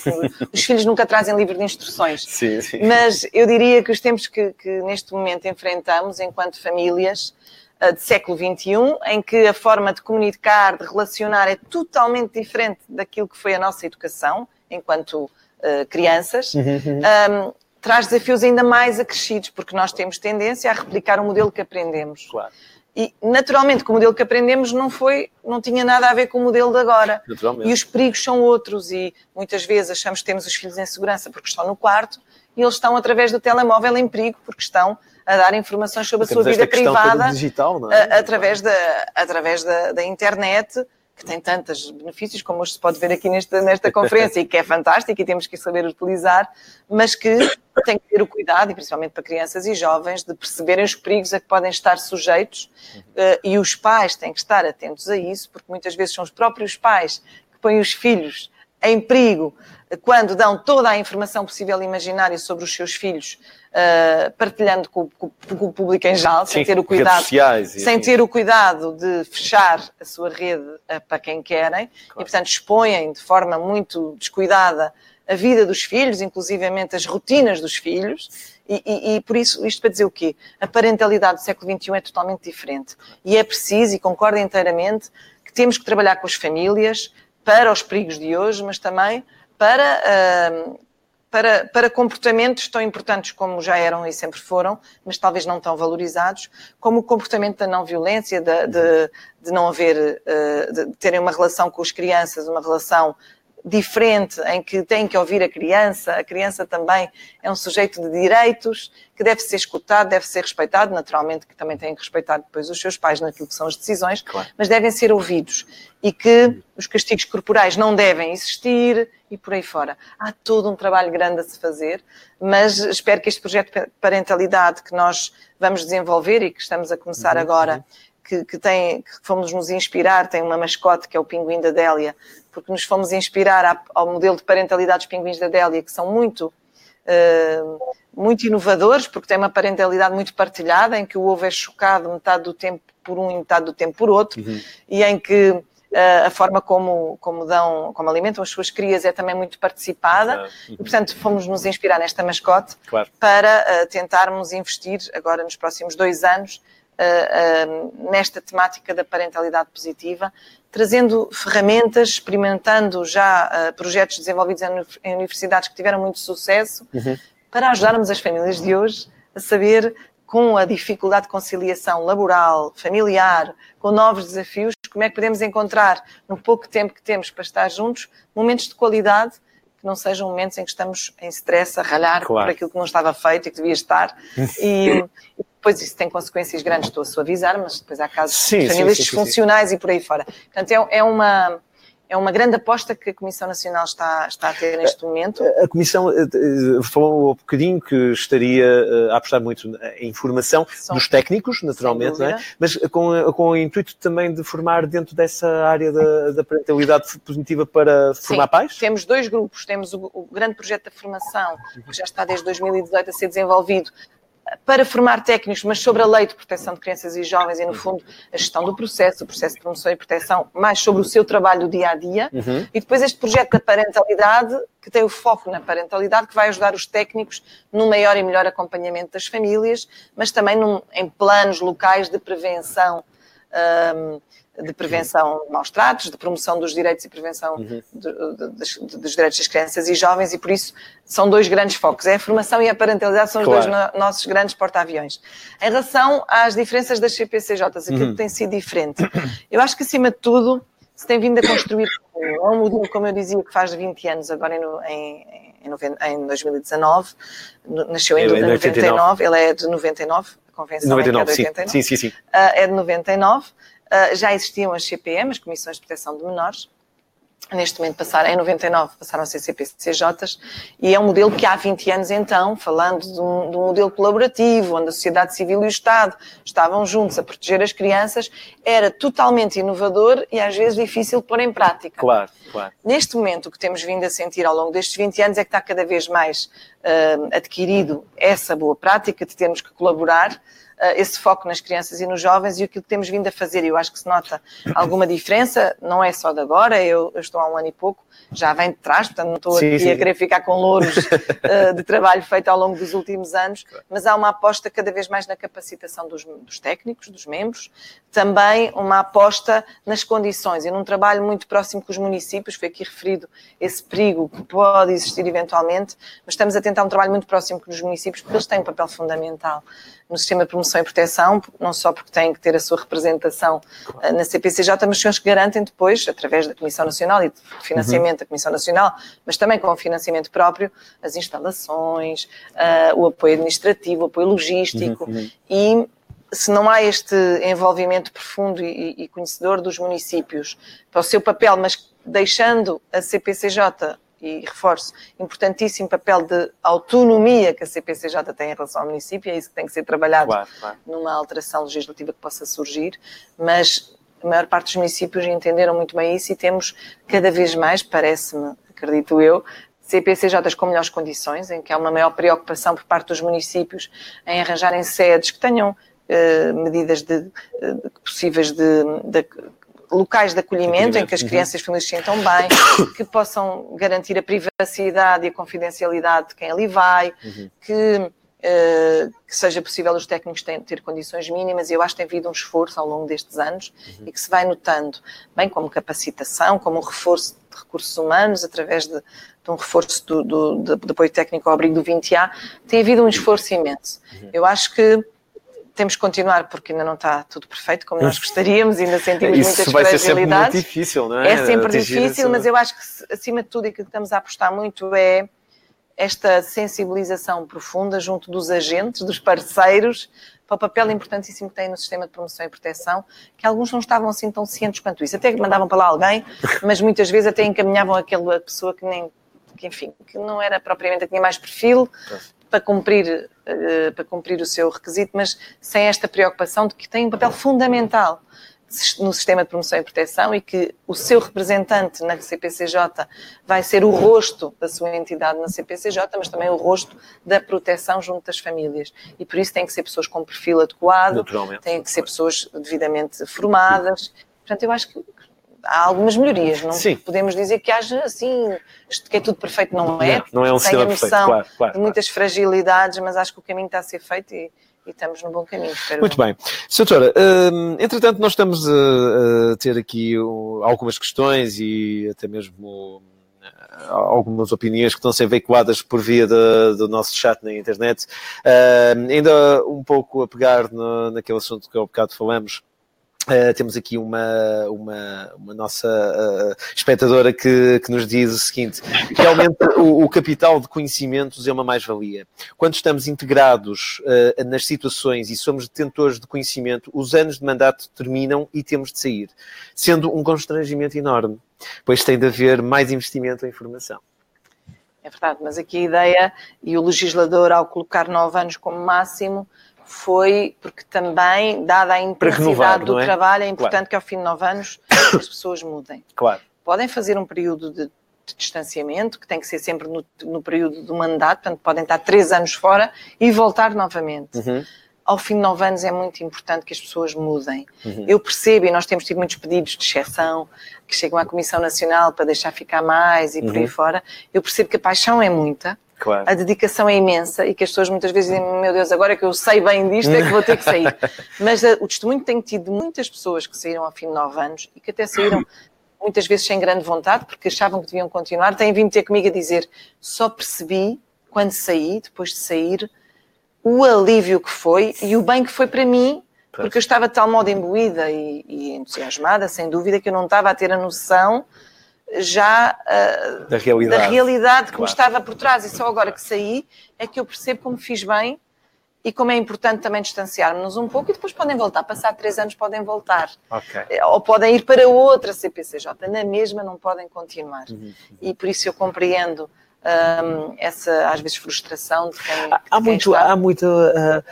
Os filhos nunca trazem livro de instruções. Sim, sim. Mas eu diria que os tempos que, que neste momento enfrentamos enquanto famílias uh, de século XXI, em que a forma de comunicar, de relacionar é totalmente diferente daquilo que foi a nossa educação enquanto uh, crianças, uhum. um, traz desafios ainda mais acrescidos, porque nós temos tendência a replicar o modelo que aprendemos. Claro. E, naturalmente, que o modelo que aprendemos não foi, não tinha nada a ver com o modelo de agora. E os perigos são outros e muitas vezes achamos que temos os filhos em segurança porque estão no quarto e eles estão através do telemóvel em perigo porque estão a dar informações sobre a sua vida privada digital, é? através, da, através da, da internet que tem tantos benefícios, como hoje se pode ver aqui nesta, nesta conferência, e que é fantástico e temos que saber utilizar, mas que tem que ter o cuidado, e principalmente para crianças e jovens, de perceberem os perigos a que podem estar sujeitos, uh, e os pais têm que estar atentos a isso, porque muitas vezes são os próprios pais que põem os filhos em perigo quando dão toda a informação possível e imaginária sobre os seus filhos, uh, partilhando com, com, com, o público em geral, Sim, sem ter o cuidado, sociais, sem assim. ter o cuidado de fechar a sua rede uh, para quem querem, claro. e portanto expõem de forma muito descuidada a vida dos filhos, inclusivamente as rotinas dos filhos, e, e, e, por isso, isto para dizer o quê? A parentalidade do século XXI é totalmente diferente. E é preciso, e concordo inteiramente, que temos que trabalhar com as famílias para os perigos de hoje, mas também para, para, para comportamentos tão importantes como já eram e sempre foram, mas talvez não tão valorizados, como o comportamento da não violência, de, de, de não haver, uh, de terem uma relação com as crianças, uma relação diferente, em que tem que ouvir a criança, a criança também é um sujeito de direitos, que deve ser escutado, deve ser respeitado, naturalmente que também tem que respeitar depois os seus pais naquilo que são as decisões, claro. mas devem ser ouvidos e que os castigos corporais não devem existir e por aí fora. Há todo um trabalho grande a se fazer, mas espero que este projeto de parentalidade que nós vamos desenvolver e que estamos a começar uhum. agora que, que, tem, que fomos nos inspirar, tem uma mascote que é o pinguim da Délia, porque nos fomos inspirar ao modelo de parentalidade dos pinguins da Délia, que são muito, uh, muito inovadores, porque tem uma parentalidade muito partilhada, em que o ovo é chocado metade do tempo por um e metade do tempo por outro, uhum. e em que uh, a forma como, como, dão, como alimentam as suas crias é também muito participada, uhum. e portanto fomos nos inspirar nesta mascote claro. para uh, tentarmos investir agora nos próximos dois anos uh, nesta temática da parentalidade positiva, trazendo ferramentas, experimentando já projetos desenvolvidos em universidades que tiveram muito sucesso, uhum. para ajudarmos as famílias de hoje a saber, com a dificuldade de conciliação laboral, familiar, com novos desafios, como é que podemos encontrar, no pouco tempo que temos para estar juntos, momentos de qualidade que não sejam momentos em que estamos em stress, a ralhar claro. por aquilo que não estava feito e que devia estar. e, depois isso tem consequências grandes, estou a suavizar, mas depois há casos sim, de famílias sim, sim, disfuncionais e por aí fora. Portanto, é, é, uma, é uma grande aposta que a Comissão Nacional está, está a ter neste momento. A, a Comissão eh, eh, falou um bocadinho que estaria eh, a apostar muito em formação São, dos técnicos, naturalmente, é? mas com, com o intuito também de formar dentro dessa área da, da parentalidade positiva para formar Sim, pais? Temos dois grupos. Temos o, o grande projeto da formação, que já está desde 2018 a ser desenvolvido para formar técnicos, mas sobre a lei de proteção de crianças e jovens e, no fundo, a gestão do processo, o processo de promoção e proteção, mais sobre o seu trabalho do dia a dia. Uhum. E depois este projeto da parentalidade, que tem o foco na parentalidade, que vai ajudar os técnicos no maior e melhor acompanhamento das famílias, mas também num, em planos locais de prevenção. Um, de prevenção de maus tratos, de promoção dos direitos e prevenção uhum. de, de, de, dos direitos das crianças e jovens, e por isso são dois grandes focos. É a formação e a parentalidade são claro. os dois no, nossos grandes porta-aviões. Em relação às diferenças das CPCJs, aquilo uhum. que tem sido diferente, eu acho que acima de tudo se tem vindo a construir é um modelo, como eu dizia, que faz 20 anos, agora em, em, em 2019, nasceu em, em 99, ele é de 99, a convenção 99, é de 89. Sim, sim, sim. Uh, é de 99. Uh, já existiam as CPM, as Comissões de Proteção de Menores, neste momento passaram, em 99 passaram a ser CPCJs, e é um modelo que há 20 anos então, falando de um, de um, modelo colaborativo, onde a sociedade civil e o Estado estavam juntos a proteger as crianças, era totalmente inovador e às vezes difícil de pôr em prática. Claro, claro. Neste momento, o que temos vindo a sentir ao longo destes 20 anos é que está cada vez mais uh, adquirido essa boa prática de termos que colaborar, esse foco nas crianças e nos jovens e aquilo que temos vindo a fazer. Eu acho que se nota alguma diferença, não é só de agora, eu, eu estou há um ano e pouco, já vem de trás, portanto não estou sim, aqui sim. a querer ficar com louros uh, de trabalho feito ao longo dos últimos anos, mas há uma aposta cada vez mais na capacitação dos, dos técnicos, dos membros, também uma aposta nas condições e num trabalho muito próximo com os municípios, foi aqui referido esse perigo que pode existir eventualmente, mas estamos a tentar um trabalho muito próximo com os municípios, porque eles têm um papel fundamental no sistema de promoção e proteção, não só porque têm que ter a sua representação claro. na CPCJ, mas são os que garantem depois, através da Comissão Nacional e de financiamento uhum. Da Comissão Nacional, mas também com o financiamento próprio, as instalações, uh, o apoio administrativo, o apoio logístico uhum. uhum. e se não há este envolvimento profundo e, e, conhecedor dos municípios para o seu papel, mas deixando a CPCJ e reforço, importantíssimo papel de autonomia que a CPCJ tem em relação ao município, é isso que tem que ser trabalhado claro, claro. numa alteração legislativa que possa surgir, mas a maior parte dos municípios entenderam muito bem isso e temos cada vez mais, parece-me, acredito eu, CPCJs com melhores condições, em que há uma maior preocupação por parte dos municípios em arranjarem sedes que tenham eh, medidas de, de, possíveis de, de locais de acolhimento em que as uhum. crianças e as famílias se sintam bem, que possam garantir a privacidade e a confidencialidade de quem ali vai, uhum. que Uh, que seja possível os técnicos ter, ter, condições mínimas, e eu acho que tem havido um esforço ao longo destes anos uhum. e que se vai notando, bem como capacitação, como um reforço de recursos humanos, através de, de um reforço do, do, do, do, apoio técnico ao abrigo do 20A, tem havido um esforço imenso. Uhum. Eu acho que temos que continuar porque ainda não está tudo perfeito como nós gostaríamos, ainda sentimos Isso muitas vai fragilidades. Ser sempre muito difícil, não é? É sempre difícil, mas eu acho que acima de tudo e que estamos a apostar muito é esta sensibilização profunda junto dos agentes, dos parceiros, para o papel importantíssimo que tem no sistema de promoção e proteção, que alguns não estavam assim tão cientes quanto isso. Até que mandavam para lá alguém, mas muitas vezes até encaminhavam aquela pessoa que nem, que, enfim, que não era propriamente, tinha mais perfil para cumprir, uh, para cumprir o seu requisito, mas sem esta preocupação de que tem um papel fundamental no sistema de promoção e proteção e que o seu representante na CPCJ vai ser o rosto da sua entidade na CPCJ, mas também o rosto da proteção junto das famílias. E por isso tem que ser pessoas com perfil adequado, têm que ser pessoas devidamente formadas. Portanto, eu acho que há algumas melhorias. Não Sim. podemos dizer que haja assim, que é tudo perfeito, não é. Não, não é um sistema perfeito, claro, claro, de muitas claro. fragilidades, mas acho que o caminho está a ser feito e e estamos no bom caminho. Muito bem. Doutora, hum, entretanto, nós estamos a, a ter aqui algumas questões e até mesmo hum, algumas opiniões que estão a ser veiculadas por via de, do nosso chat na internet. Uh, ainda um pouco a pegar no, naquele assunto que há bocado falamos, Uh, temos aqui uma, uma, uma nossa uh, espectadora que, que nos diz o seguinte: realmente o, o capital de conhecimentos é uma mais-valia. Quando estamos integrados uh, nas situações e somos detentores de conhecimento, os anos de mandato terminam e temos de sair, sendo um constrangimento enorme, pois tem de haver mais investimento em formação. É verdade, mas aqui a ideia, e o legislador, ao colocar nove anos como máximo, foi porque também, dada a intensidade renovar, do é? trabalho, é importante claro. que ao fim de nove anos as pessoas mudem. Claro. Podem fazer um período de, de distanciamento, que tem que ser sempre no, no, período do mandato, portanto podem estar três anos fora e voltar novamente. Uhum. Ao fim de nove anos é muito importante que as pessoas mudem. Uhum. Eu percebo, e nós temos tido muitos pedidos de exceção, que chegam à Comissão Nacional para deixar ficar mais e por uhum. aí fora. Eu percebo que a paixão é muita, Claro. A dedicação é imensa e que as pessoas muitas vezes dizem: Meu Deus, agora que eu sei bem disto é que vou ter que sair. Mas a, eh, o testemunho tem tido de muitas pessoas que saíram ao fim de nove anos e que até saíram muitas vezes sem grande vontade porque achavam que deviam continuar. Têm vindo ter comigo a dizer: Só percebi quando saí, depois de sair, o alívio que foi e o bem que foi para mim porque eu estava de tal modo imbuída e, e, entusiasmada, sem dúvida, que eu não estava a ter a noção já uh, da realidade, da realidade que claro. me estava por trás. E só agora que saí é que eu percebo como fiz bem e como é importante também distanciarmos um pouco e depois podem voltar. Passar três anos podem voltar. Okay. Eh, ou podem ir para outra CPCJ. Na mesma não podem continuar. Uhum. uhum. E por isso eu compreendo um, essa, às vezes, frustração de quem. Há, há muito, está... há muito uh,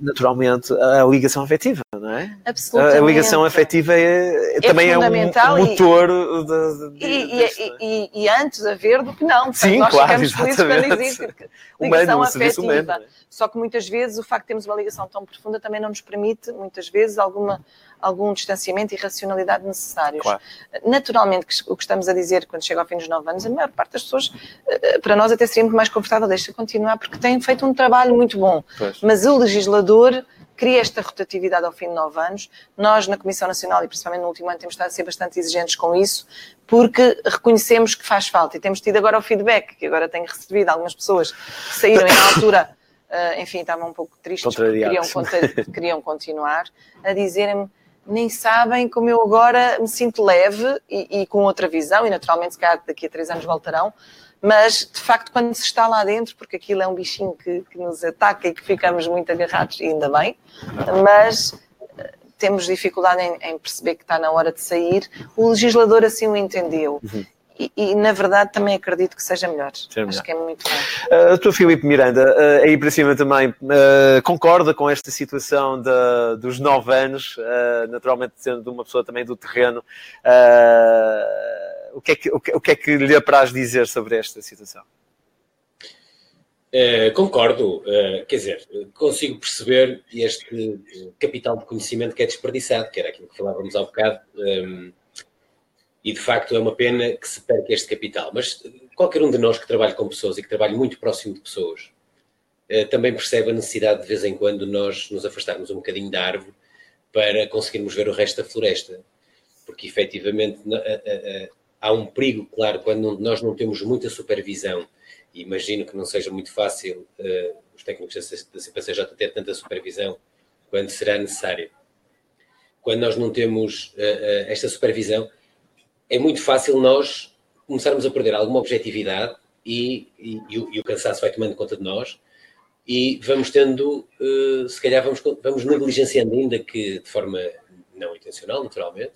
naturalmente, a ligação afetiva, não é? Absolutamente. A, ligação afetiva é, é também é um motor de, de, e, e, e, e, antes haver do que não. Sim, nós claro, ficamos felizes quando existe ligação afetiva. Humano, Só que muitas vezes o facto de termos uma ligação tão profunda também não nos permite, muitas vezes, alguma algum distanciamento e racionalidade necessários. Claro. Naturalmente, o que estamos a dizer quando chega ao fim dos nove anos, a maior parte das pessoas, eh, para nós até seria muito mais confortável, deixa continuar, porque têm feito um trabalho muito bom. Pois. Mas o legislador cria esta rotatividade ao fim de nove anos. Nós, na Comissão Nacional, e principalmente no último ano, temos estado a ser bastante exigentes com isso, porque reconhecemos que faz falta. E temos tido agora o feedback, que agora tenho recebido algumas pessoas que saíram na altura, uh, enfim, estavam um pouco tristes queriam, queriam continuar, a dizerem-me nem sabem como eu agora me sinto leve e, e, com outra visão, e naturalmente, se calhar daqui a três anos voltarão, mas de facto, quando se está lá dentro, porque aquilo é um bichinho que, que nos ataca e que ficamos muito agarrados, ainda bem, mas eh, temos dificuldade em, em, perceber que está na hora de sair. O legislador assim o entendeu. Uhum e, e, na verdade também acredito que seja melhor. Seja Acho que é muito bom. Uh, a tua Filipe Miranda, uh, aí para cima também, uh, concorda com esta situação de, dos nove anos, uh, naturalmente sendo uma pessoa também do terreno, o, que é que, o, que, o que é que lhe apraz dizer sobre esta situação? Uh, concordo, uh, quer dizer, consigo perceber este capital de conhecimento que é desperdiçado, que era aquilo que falávamos há bocado. Um, E de facto é uma pena que se perca este capital. Mas qualquer um de nós que trabalhe com pessoas e que trabalhe muito próximo de pessoas eh, também percebe a necessidade de vez em quando nós nos afastarmos um bocadinho da árvore para conseguirmos ver o resto da floresta. Porque efetivamente há um perigo, claro, quando nós não temos muita supervisão, e imagino que não seja muito fácil os técnicos da CPCJ ter tanta supervisão quando será necessária. Quando nós não temos esta supervisão, é muito fácil nós começarmos a perder alguma objetividade e, e, e, o, e o, cansaço vai tomando conta de nós e vamos tendo, se calhar vamos, vamos negligenciando ainda que de forma não intencional, naturalmente,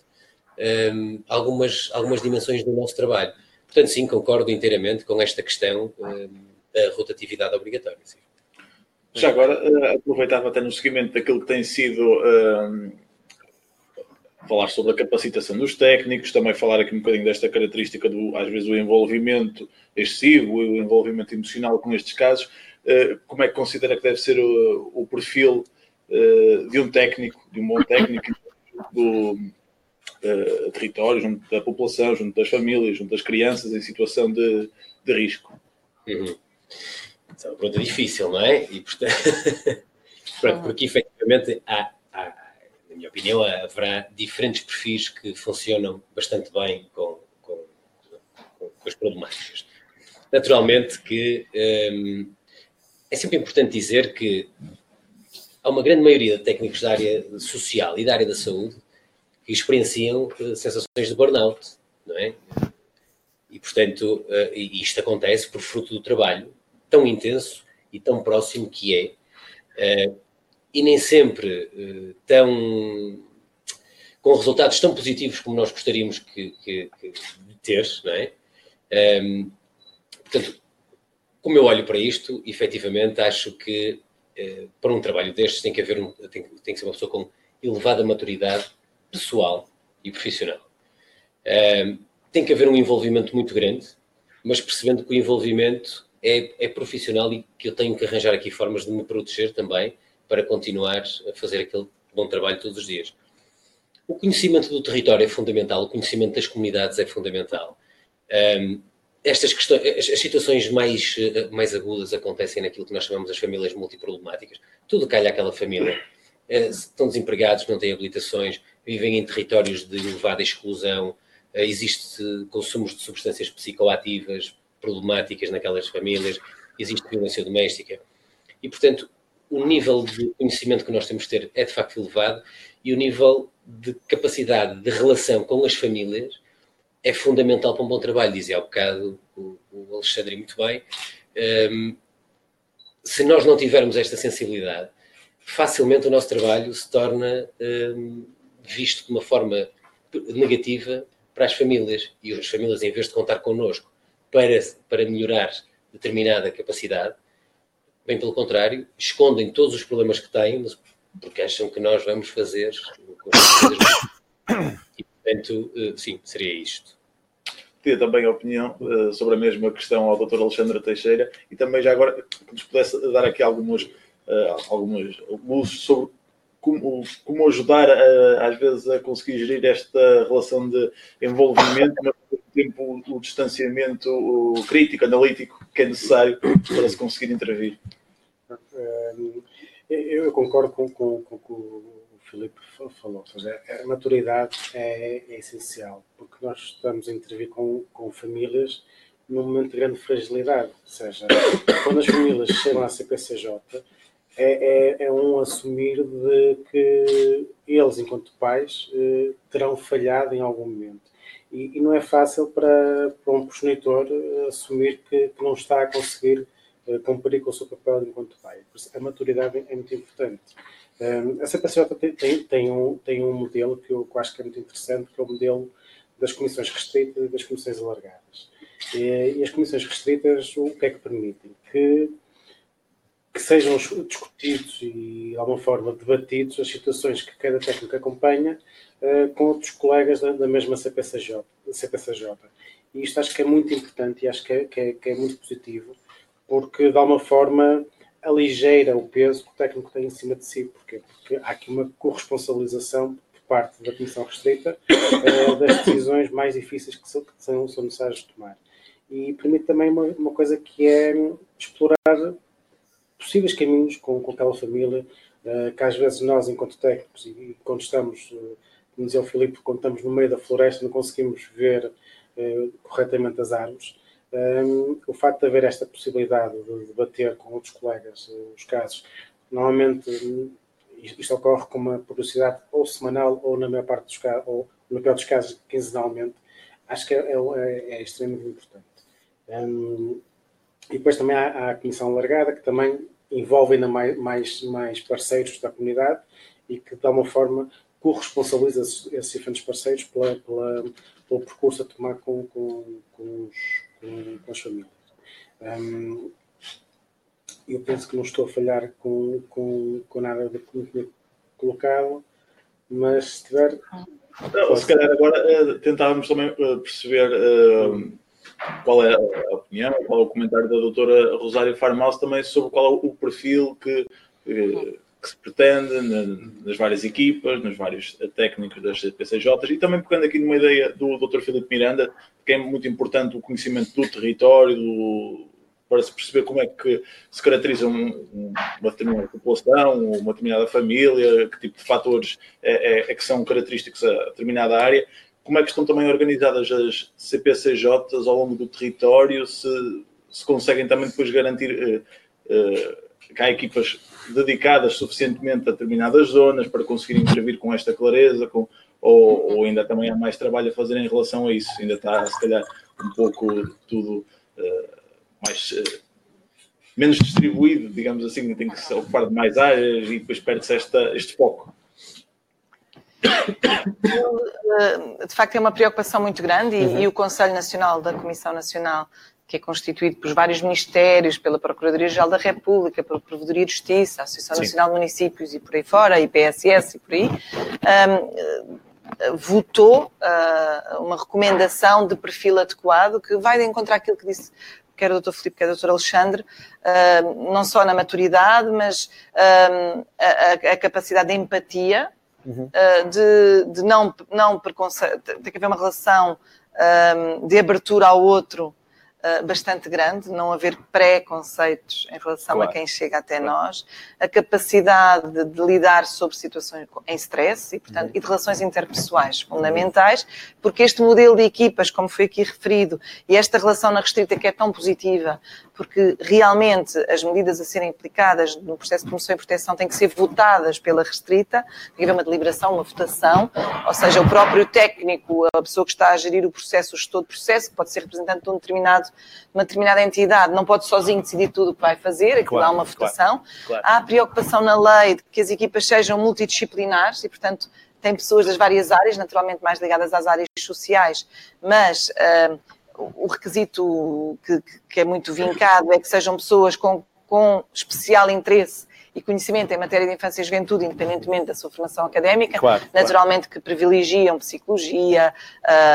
um, algumas, algumas dimensões do nosso trabalho. Portanto, sim, concordo inteiramente com esta questão um, da rotatividade obrigatória. Sim. Já agora, uh, aproveitava até no seguimento daquilo que tem sido uh, falar sobre a capacitação dos técnicos, também falar aqui um bocadinho desta característica do, às vezes, o envolvimento excessivo, o envolvimento emocional com estes casos. Uh, como é que considera que deve ser o, o perfil de um técnico, de um bom técnico do, uh, território, junto da população, junto das famílias, junto das crianças em situação de, de risco. Uhum. é uma pergunta difícil, não é? E, portanto, porque efetivamente há, há, na minha opinião, haverá diferentes perfis que funcionam bastante bem com, com, com, com as problemáticas. Naturalmente que hum, é sempre importante dizer que há uma grande maioria de técnicos da área social e da área da saúde que experienciam uh, sensações de burnout, não é? E, portanto, uh, isto acontece por fruto do trabalho tão intenso e tão próximo que é, uh, e nem sempre tão com resultados tão positivos como nós gostaríamos que, que, que de ter, não é? Um, ehm, portanto, como eu olho para isto, efetivamente acho que para um trabalho destes tem que haver um, tem, tem que ser uma pessoa com elevada maturidade pessoal e profissional. Um, tem que haver um envolvimento muito grande, mas percebendo que o envolvimento é, é, profissional e que eu tenho que arranjar aqui formas de me proteger também para continuar a fazer aquele bom trabalho todos os dias. O conhecimento do território é fundamental, o conhecimento das comunidades é fundamental. Um, estas questões, as, situações mais, mais agudas acontecem naquilo que nós chamamos as famílias multiproblemáticas. Tudo calha àquela família. Uh, estão desempregados, não têm habilitações, vivem em territórios de elevada exclusão, eh, existe consumos de substâncias psicoativas problemáticas naquelas famílias, existe violência doméstica. E, portanto, o nível de conhecimento que nós temos de ter é de facto elevado e o nível de capacidade de relação com as famílias é fundamental para um bom trabalho. Dizia há bocado o, o Alexandre muito bem. Um, se nós não tivermos esta sensibilidade, facilmente o nosso trabalho se torna um, visto de uma forma negativa para as famílias. E as famílias, em vez de contar connosco para, para melhorar determinada capacidade, bem pelo contrário, escondem todos os problemas que têm, porque acham que nós vamos fazer E, portanto, eh, sim, seria isto. Teria também a opinião uh, sobre a mesma questão ao Dr. Alexandre Teixeira e também já agora que nos pudesse dar aqui algumas, uh, algumas luzes sobre como, como ajudar às vezes a conseguir gerir esta relação de envolvimento, mas tempo o, distanciamento o crítico, analítico que é necessário para se conseguir intervir. Eu concordo com, com, com o que o Filipe falou. Seja, a maturidade é, é, essencial, porque nós estamos a intervir com, com famílias num momento de grande fragilidade. Ou seja, quando as famílias chegam à CPCJ, é, é, é, um assumir de que eles, enquanto pais, eh, terão falhado em algum momento. E, e não é fácil para, para um progenitor eh, assumir que, que, não está a conseguir eh, cumprir com o seu papel enquanto pai. A maturidade é muito importante. a CPCJ tem, tem, tem, um, tem um modelo que eu, que eu acho que é muito interessante, que é o modelo das comissões restritas e das comissões alargadas. E, e as comissões restritas, o que é que permitem? Que que sejam discutidos e, de alguma forma, debatidos as situações que cada técnico acompanha uh, com outros colegas da, da mesma CPCJ, CPCJ. E isto acho que é muito importante e acho que é, que é, que é muito positivo, porque, de alguma forma, aligeira o peso que o técnico tem em cima de si. Porquê? Porque há aqui uma corresponsabilização por parte da Comissão Restrita uh, das decisões mais difíceis que são, que são, são necessárias de tomar. E permite também uma, uma, coisa que é explorar possíveis caminhos com, com aquela família, uh, que às vezes nós, enquanto técnicos, e, quando estamos, uh, como dizia o Filipe, quando estamos no meio da floresta, não conseguimos ver uh, corretamente as árvores. Um, o facto de haver esta possibilidade de debater com outros colegas os casos, normalmente isto ocorre com uma publicidade ou semanal ou na maior parte dos casos, ou no pior dos casos, quinzenalmente, acho que é, é, é extremamente importante. Um, e depois também há, há, a comissão alargada, que também envolve ainda mais, mais, mais parceiros da comunidade e que, de alguma forma, corresponsabiliza esses, esses diferentes parceiros pela, pela, pelo percurso a tomar com, com, com, os, com, com as famílias. Um, eu penso que não estou a falhar com, com, com nada do que me tinha colocado, mas se tiver. Se calhar agora uh, tentávamos também uh, perceber uh, qual é a opinião, qual é o comentário da doutora Rosário Farmaus também sobre qual é o perfil que, que se pretende na, nas várias equipas, nos vários técnicos das PCJs e também pegando aqui numa ideia do Dr. Filipe Miranda, que é muito importante o conhecimento do território, do, para se perceber como é que se caracteriza um, uma determinada população, uma determinada família, que tipo de fatores é, é, é, que são característicos a determinada área, como é que estão também organizadas as CPCJs ao longo do território, se, se conseguem também depois garantir uh, uh, que há equipas dedicadas suficientemente a determinadas zonas para conseguir intervir com esta clareza, com, ou, ou, ainda também há mais trabalho a fazer em relação a isso, ainda está se calhar um pouco tudo... Uh, mais uh, menos distribuído, digamos assim, tem que se ocupar de mais áreas e depois perde-se este foco. Eh, de facto, é uma preocupação muito grande e, uhum. e, o Conselho Nacional da Comissão Nacional, que é constituído por vários ministérios, pela Procuradoria-Geral da República, pela Provedoria de Justiça, a Associação Sim. Nacional de Municípios e por aí fora, a IPSS e por aí, um, votou uh, uma recomendação de perfil adequado que vai encontrar aquilo que disse quer o Dr. Filipe, quer o Dr. Alexandre, uh, não só na maturidade, mas uh, a, a, capacidade de empatia, uhum. uh, de, de, não, não preconceito, tem que haver uma relação de abertura ao outro bastante grande, não haver preconceitos em relação claro. a quem chega até claro. nós, a capacidade de, de, lidar sobre situações em stress e, portanto, uhum. e de relações interpessoais fundamentais, porque este modelo de equipas, como foi aqui referido, e esta relação na restrita que é tão positiva, porque realmente as medidas a serem aplicadas no processo de promoção e proteção têm que ser votadas pela restrita, tem que haver uma deliberação, uma votação, ou seja, o próprio técnico, a pessoa que está a gerir o processo, o gestor de processo, que pode ser representante de um determinado, uma determinada entidade, não pode sozinho decidir tudo o que vai fazer, aquilo claro, há uma votação. Claro, claro. Há a preocupação na lei de que as equipas sejam multidisciplinares e, portanto, tem pessoas das várias áreas, naturalmente mais ligadas às áreas sociais, mas uh, o requisito que, que, é muito vincado é que sejam pessoas com, com especial interesse e conhecimento em matéria de infância e juventude, independentemente da sua formação académica, claro, naturalmente claro. que privilegiam psicologia,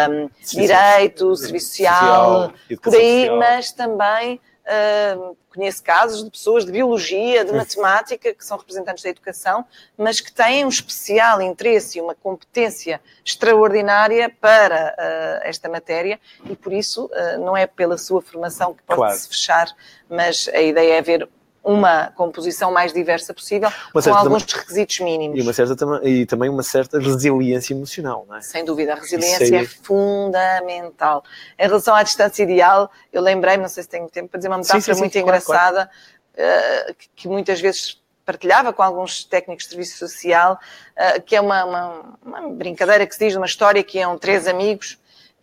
um, direito, serviço social, social por aí, social. mas também uh, conheço casos de pessoas de biologia, de matemática, que são representantes da educação, mas que têm um especial interesse e uma competência extraordinária para uh, esta matéria e por isso uh, não é pela sua formação que pode claro. fechar, mas a ideia é ver uma composição mais diversa possível, com alguns também, requisitos mínimos. E, uma certa, e também uma certa resiliência emocional, não é? Sem dúvida, a resiliência é... é fundamental. Em relação à distância ideal, eu lembrei, não sei se tenho tempo para dizer uma metáfora sim, sim, muito sim, engraçada, claro. Uh, que, que muitas vezes partilhava com alguns técnicos de serviço social, uh, que é uma, uma, uma, brincadeira que se diz, uma história que um três amigos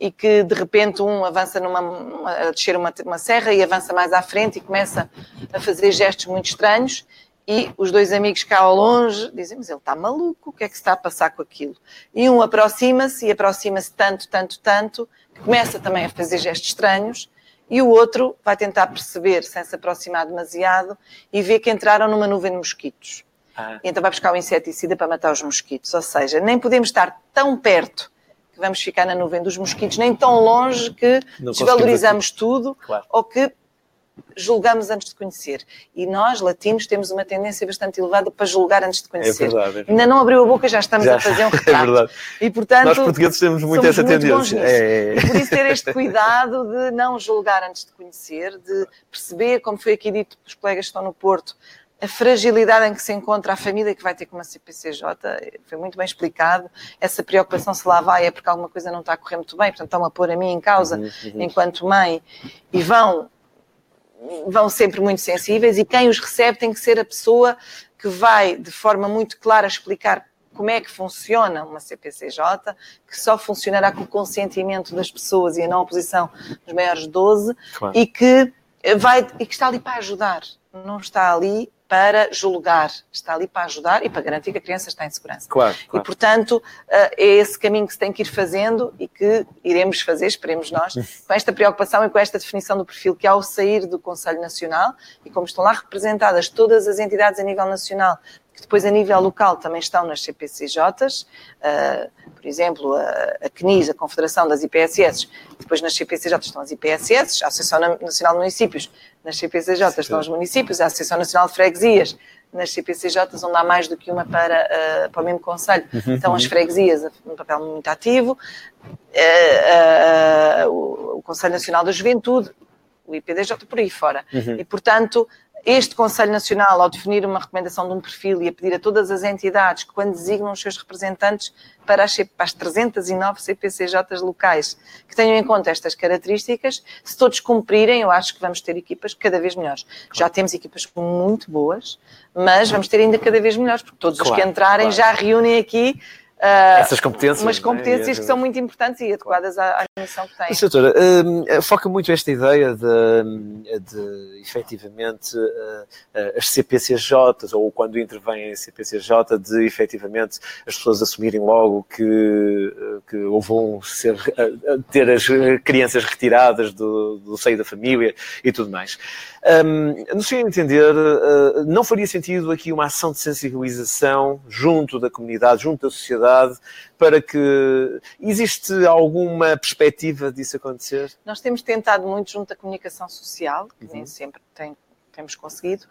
e que de repente um avança numa, a descer uma, uma serra e avança mais à frente e começa a fazer gestos muito estranhos e os dois amigos cá ao longe dizem, mas ele está maluco, o que é que se está a passar com aquilo? E um aproxima-se e aproxima-se tanto, tanto, tanto, que começa também a fazer gestos estranhos e o outro vai tentar perceber sem se aproximar demasiado e vê que entraram numa nuvem de mosquitos. Ah. Então vai buscar o inseticida para matar os mosquitos. Ou seja, nem podemos estar tão perto que vamos ficar na nuvem dos mosquitos, nem tão longe que Não desvalorizamos tudo claro. ou que julgamos antes de conhecer. E nós, latinos, temos uma tendência bastante elevada para julgar antes de conhecer. É verdade. É verdade. Ainda não abriu a boca, já estamos já, a fazer um retrato. É verdade. E, portanto, nós portugueses temos muito essa muito tendência. É. E por isso ter este cuidado de não julgar antes de conhecer, de perceber, como foi aqui dito pelos colegas que estão no Porto, a fragilidade em que se encontra a família que vai ter com uma CPCJ, foi muito bem explicado. Essa preocupação se lá vai é porque alguma coisa não está a correr muito bem, portanto estão a pôr a mim em causa uhum, uhum. enquanto mãe e vão vão sempre muito sensíveis e quem os recebe tem que ser a pessoa que vai de forma muito clara explicar como é que funciona uma CPCJ, que só funcionará com o consentimento das pessoas e a não oposição dos maiores de 12 claro. e que vai e que está ali para ajudar, não está ali para julgar, está ali para ajudar e para garantir que a criança está em segurança. Claro, claro. E, portanto, eh, é esse caminho que se tem que ir fazendo e que iremos fazer, esperemos nós, com esta preocupação e com esta definição do perfil que ao sair do Conselho Nacional, e como estão lá representadas todas as entidades a nível nacional que depois a nível local também estão nas CPCJs, eh, por exemplo, a CNIS, a Confederação das IPSS, depois nas CPCJs estão as IPSS, a Associação Nacional de Municípios, nas CPCJs estão os municípios, a Associação Nacional de Freguesias, nas CPCJs, onde há mais do que uma para, uh, para o mesmo Conselho, uhum, estão as uhum. freguesias, um papel muito ativo, uh, o, o Conselho Nacional da Juventude, o IPDJ, por aí fora. Uhum. E, portanto, este Conselho Nacional, ao definir uma recomendação de um perfil e a pedir a todas as entidades que, quando designam os seus representantes para as, para as 309 CPCJs locais, que tenham em conta estas características, se todos cumprirem, eu acho que vamos ter equipas cada vez melhores. Já temos equipas muito boas, mas vamos ter ainda cada vez melhores, porque todos claro, os que entrarem claro. já reúnem aqui Essas competências. Umas competências é? que são muito importantes e adequadas à, à missão que têm. Mas, doutora, uh, foca muito esta ideia de, de efetivamente, uh, as CPCJs, ou quando intervêm em CPCJ, de efetivamente as pessoas assumirem logo que, que ou vão ser, ter as crianças retiradas do, do seio da família e tudo mais. Um, no seu entender, não faria sentido aqui uma ação de sensibilização junto da comunidade, junto da sociedade, para que existe alguma perspectiva disso acontecer? Nós temos tentado muito junto da comunicação social, que uhum. nem sempre tem, temos conseguido,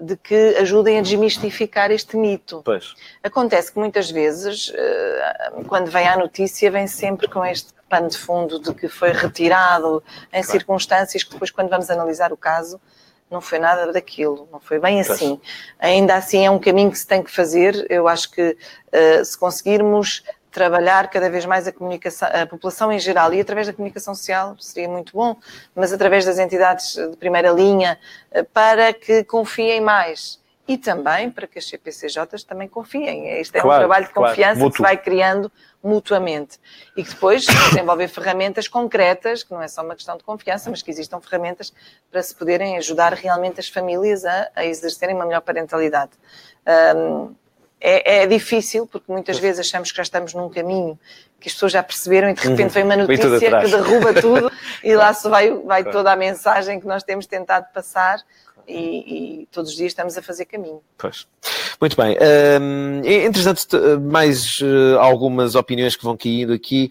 de que ajudem a desmistificar este mito. Pois. Acontece que muitas vezes, eh, quando vem a notícia, vem sempre com este pano de fundo de que foi retirado em claro. circunstâncias que depois, quando vamos analisar o caso, não foi nada daquilo, não foi bem assim. Ainda assim é um caminho que se tem que fazer. Eu acho que uh, se conseguirmos trabalhar cada vez mais a comunicação, a população em geral e através da comunicação social seria muito bom, mas através das entidades de primeira linha uh, para que confiem mais e também para que as CPCJs também confiem. Este é claro, um trabalho de confiança claro, que se vai criando mutuamente. E que depois desenvolver ferramentas concretas, que não é só uma questão de confiança, mas que existam ferramentas para se poderem ajudar realmente as famílias a, a exercerem uma melhor parentalidade. Um, é, é, difícil, porque muitas vezes achamos que já estamos num caminho que as pessoas já perceberam e de repente uhum. vem uma notícia que derruba tudo e lá se vai, vai toda a mensagem que nós temos tentado passar e, e, todos os dias estamos a fazer caminho. Pois. Muito bem. Um, entretanto, mais uh, algumas opiniões que vão caindo aqui.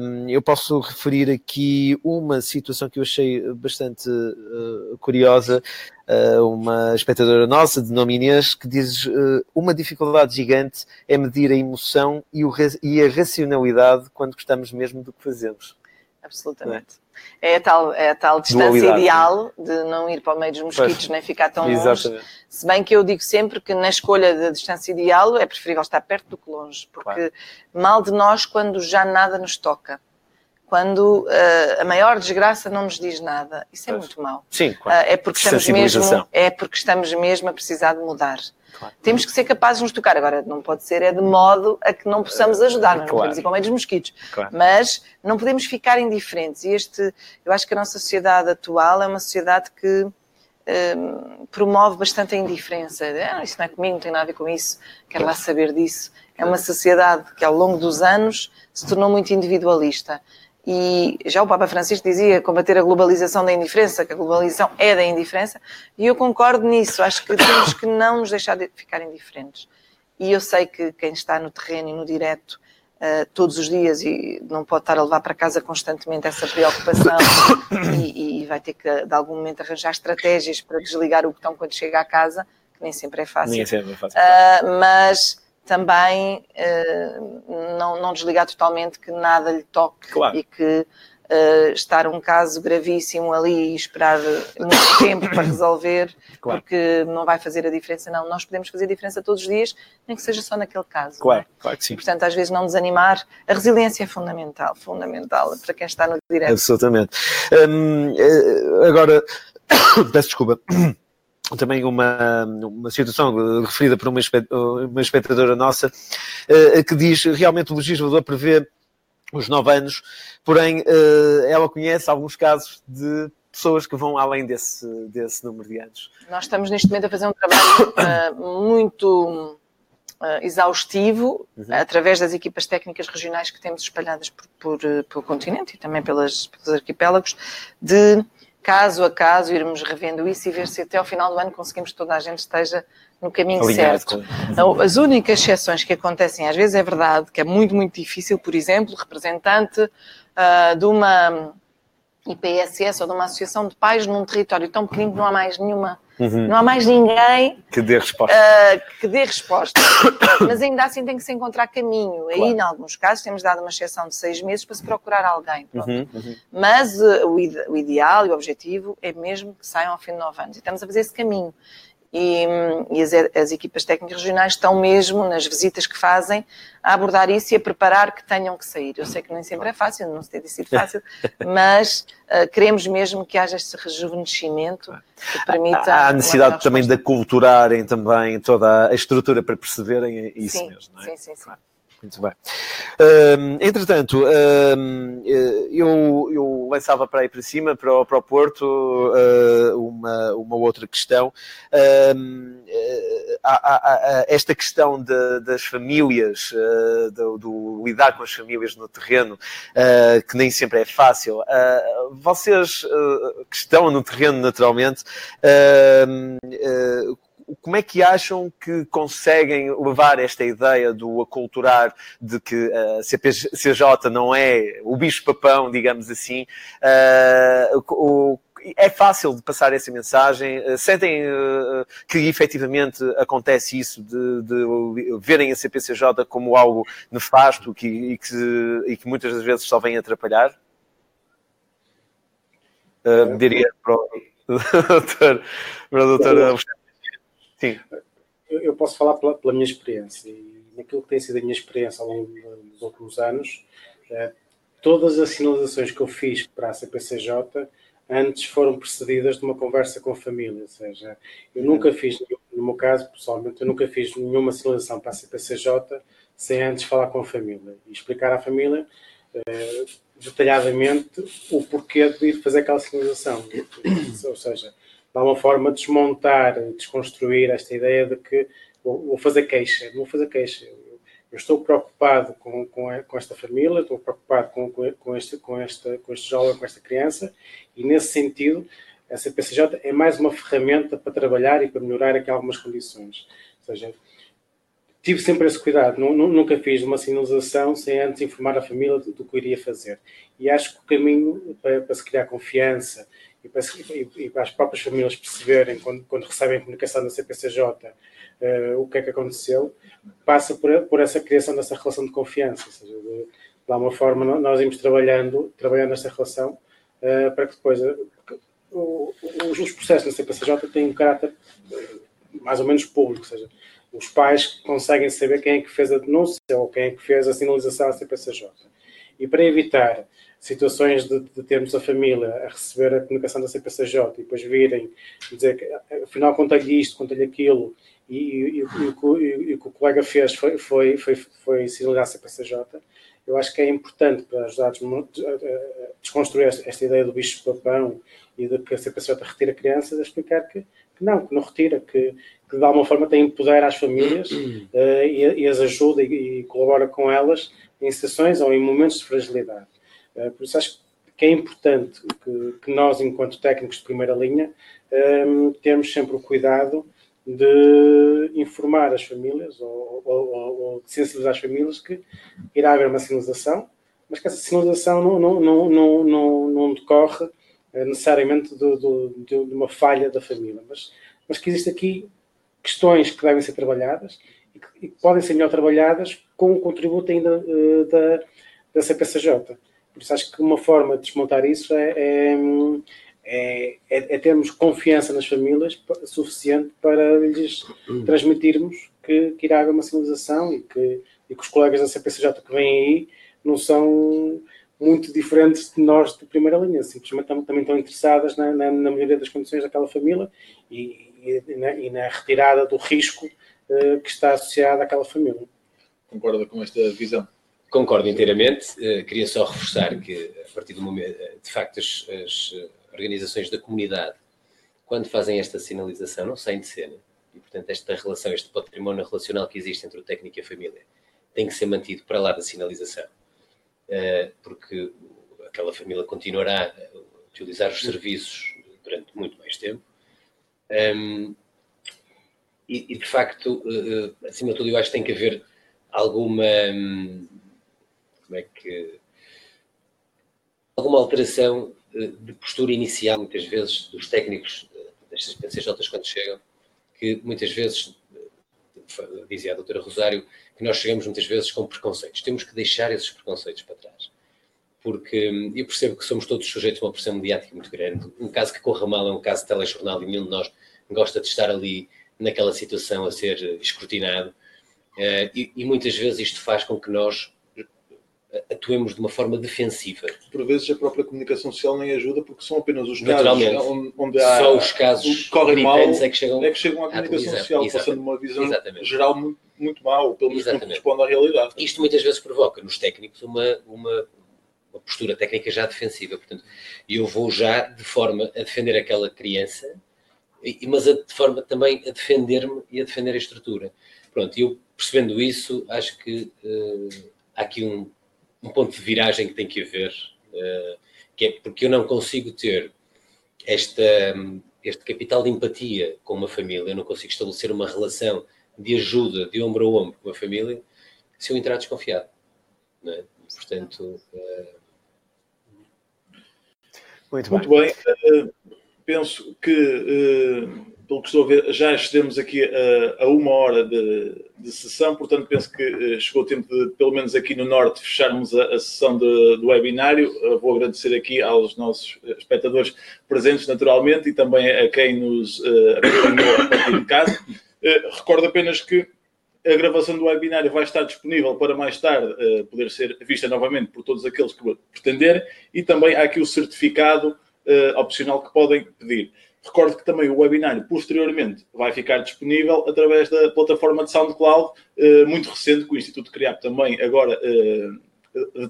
Um, eu posso referir aqui uma situação que eu achei bastante uh, curiosa. Uh, uma espectadora nossa, de nome Inês, que diz uma dificuldade gigante é medir a emoção e, e a racionalidade quando gostamos mesmo do que fazemos. Absolutamente. É a tal, é a tal distância Dualidade, ideal sim. de não ir para o meio dos mosquitos, pois, nem ficar tão exatamente. longe. Se bem que eu digo sempre que na escolha da distância ideal é preferível estar perto do que longe, porque claro. mal de nós quando já nada nos toca. Quando uh, a maior desgraça não nos diz nada. Isso é pois. muito mau. Sim, claro. Uh, é, porque estamos mesmo, é porque estamos mesmo a precisar de mudar. Claro. Temos que ser capazes de nos tocar. Agora, não pode ser é de modo a que não possamos ajudar, não, claro. podemos ir para o meio dos mosquitos. Claro. Mas não podemos ficar indiferentes. E este, eu acho que a nossa sociedade atual é uma sociedade que um, promove bastante a indiferença. Ah, isso não é comigo, não tem nada a ver com isso, quero lá saber disso. É uma sociedade que ao longo dos anos se tornou muito individualista. E já o Papa Francisco dizia combater a globalização da indiferença, que a globalização é da indiferença, e eu concordo nisso. Acho que temos que não nos deixar de ficar indiferentes. E eu sei que quem está no terreno e no direto uh, todos os dias e não pode estar a levar para casa constantemente essa preocupação e, e, vai ter que, de algum momento, arranjar estratégias para desligar o botão quando chega à casa, que nem sempre é fácil. Nem sempre é fácil. Uh, mas também uh, não, não desligar totalmente que nada lhe toque claro. e que uh, estar um caso gravíssimo ali e esperar muito tempo para resolver, claro. porque não vai fazer a diferença. Não, nós podemos fazer a diferença todos os dias, nem que seja só naquele caso. Claro, é? claro que sim. Portanto, às vezes não desanimar. A resiliência é fundamental, fundamental para quem está no direto. Absolutamente. Hum, eh, agora, peço desculpa também uma, uma situação referida por uma, uma espectadora nossa eh, que diz realmente o legislador prevê os nove anos, porém eh, ela conhece alguns casos de pessoas que vão além desse, desse número de anos. Nós estamos neste momento a fazer um trabalho uh, muito uh, exaustivo uhum. através das equipas técnicas regionais que temos espalhadas por, por, pelo continente e também pelas, pelos arquipélagos, de caso a caso irmos revendo isso e ver se até ao final do ano conseguimos que toda a gente esteja no caminho certo. Então, as únicas exceções que acontecem, às vezes é verdade, que é muito, muito difícil, por exemplo, representante uh, de uma IPSS ou de uma associação de pais num território tão pequenino que não há mais nenhuma, uhum. não há mais ninguém que dê resposta. Uh, que dê resposta. Mas ainda assim tem que se encontrar caminho. Claro. Aí, em alguns casos, temos dado uma exceção de seis meses para se procurar alguém. Uhum, uhum. Mas uh, o, ide o ideal e o objetivo é mesmo que saiam ao fim de nove anos. E estamos a fazer esse caminho e, e as, as, equipas técnicas regionais estão mesmo nas visitas que fazem a abordar isso e a preparar que tenham que sair. Eu sei que nem sempre é fácil, não se tem sido fácil, mas uh, queremos mesmo que haja este rejuvenescimento que permita. Há a necessidade também de aculturarem também toda a estrutura para perceberem isso sim, mesmo. Não é? Sim, sim, sim. Muito bem. Uh, entretanto, uh, eu, eu lançava para aí para cima, para o, para o Porto, uh, uma, uma outra questão. esta questão de, das famílias, do, do, lidar com as famílias no terreno, que nem sempre é fácil. vocês que estão no terreno, naturalmente, como é que acham que conseguem levar esta ideia do aculturar de que a uh, CPCJ não é o bicho-papão, digamos assim? Uh, o, é fácil de passar essa mensagem? Uh, sentem uh, que efetivamente acontece isso, de, de, verem a CPCJ como algo nefasto que, e, que, e que muitas das vezes só vem atrapalhar? Uh, diria para o doutor, para o doutor Sim. Eu posso falar pela, pela, minha experiência e naquilo que tem sido a minha experiência ao longo dos últimos anos, eh, todas as sinalizações que eu fiz para a CPCJ antes foram precedidas de uma conversa com a família, ou seja, eu nunca fiz, no meu caso, pessoalmente, eu nunca fiz nenhuma sinalização para a CPCJ sem antes falar com a família e explicar à família eh, detalhadamente o porquê de ir fazer aquela sinalização. ou seja, de alguma forma, desmontar, desconstruir esta ideia de que vou, fazer queixa, vou fazer queixa. Eu, estou preocupado com, com, com, esta família, estou preocupado com, com, este, com, esta, com este jovem, com esta criança, e nesse sentido, a CPCJ é mais uma ferramenta para trabalhar e para melhorar aqui algumas condições. Ou seja, tive sempre esse cuidado, nunca fiz uma sinalização sem antes informar a família do, que iria fazer. E acho que o caminho para, para se criar confiança e para, e, para, as próprias famílias perceberem, quando, quando recebem comunicação da CPCJ, uh, eh, o que é que aconteceu, passa por, por essa criação dessa relação de confiança. Ou seja, de, de alguma forma, nós irmos trabalhando, trabalhando nesta relação uh, para que depois uh, o, os, os, processos da CPCJ têm um caráter mais ou menos público, ou seja, os pais conseguem saber quem é que fez a denúncia ou quem é que fez a sinalização à CPCJ. E para evitar situações de, de, termos a família a receber a comunicação da CPCJ e depois virem dizer que afinal conta-lhe isto, conta-lhe aquilo e, e, e, o que o colega fez foi, foi, foi, foi sinalizar a CPCJ, eu acho que é importante para ajudar a desconstruir esta ideia do bicho-papão e de que a CPCJ retira crianças, a explicar que, que não, que não retira, que, que de alguma forma tem poder às famílias uh, e, e, as ajuda e, e colabora com elas em situações ou em momentos de fragilidade. Eh, por isso acho que é importante que, que nós, enquanto técnicos de primeira linha, um, ehm, termos sempre o cuidado de informar as famílias ou, ou, ou, de sensibilizar as famílias que irá haver uma sinalização, mas que essa sinalização não, não, não, não, não, decorre eh, necessariamente do, do, de uma falha da família, mas, mas que existe aqui questões que devem ser trabalhadas e que, e podem ser melhor trabalhadas com o contributo ainda uh, da, da CPCJ. Por isso acho que uma forma de desmontar isso é, é, é, é, é termos confiança nas famílias suficiente para lhes transmitirmos que, que irá haver uma sinalização e que, e que os colegas da CPCJ que vêm aí não são muito diferentes de nós de primeira linha, simplesmente também estão interessadas na, na, na melhoria das condições daquela família e, e, na, e na, retirada do risco uh, que está associado àquela família. Concorda com esta visão? Concordo inteiramente. Uh, queria só reforçar que, a partir do momento, eh, de facto, as, as organizações da comunidade, quando fazem esta sinalização, não saem de cena. E, portanto, esta relação, este património relacional que existe entre o técnico e a família, tem que ser mantido para lá da sinalização. Eh, porque aquela família continuará a utilizar os serviços durante muito mais tempo. Um, e, de facto, acima de tudo, eu acho que tem que haver alguma. Como é que. alguma alteração de postura inicial, muitas vezes, dos técnicos destas PCJs quando chegam, que muitas vezes, dizia a doutora Rosário, que nós chegamos muitas vezes com preconceitos. Temos que deixar esses preconceitos para trás. Porque hum, eu percebo que somos todos sujeitos a uma pressão mediática muito grande. Um caso que corra mal é um caso de telejornal e nenhum de nós gosta de estar ali naquela situação a ser escrutinado. E, e, muitas vezes isto faz com que nós atuemos de uma forma defensiva. Por vezes a própria comunicação social nem ajuda porque são apenas os casos onde, há, só os casos correm mal é que chegam, é que chegam à comunicação à social, Exatamente. passando uma visão Exatamente. geral muito muito mal, pelo menos não corresponde à realidade. Isto muitas vezes provoca nos técnicos uma, uma, uma postura técnica já defensiva. Portanto, eu vou já de forma a defender aquela criança, mas a, de forma também a defender-me e a defender a estrutura. Pronto, eu percebendo isso, acho que uh, há aqui um, um, ponto de viragem que tem que haver, uh, que é porque eu não consigo ter esta, este capital de empatia com uma família, eu não consigo estabelecer uma relação de ajuda de ombro a ombro com a família se eu entrar desconfiado. Não é? Portanto. Uh... Muito, Muito bem. bem. Uh, penso que, uh, pelo que estou a ver, já excedemos aqui a, a uma hora de, de, sessão, portanto, penso que chegou o tempo de, pelo menos aqui no Norte, fecharmos a, a sessão de, do webinário. vou agradecer aqui aos nossos espectadores presentes, naturalmente, e também a quem nos acompanhou a partir de casa. Eh, recordo apenas que a gravação do webinário vai estar disponível para mais tarde poder ser vista novamente por todos aqueles que pretenderem e também há aqui o certificado opcional que podem pedir. Recordo que também o webinário posteriormente vai ficar disponível através da plataforma de SoundCloud, uh, muito recente, que o Instituto Criap também agora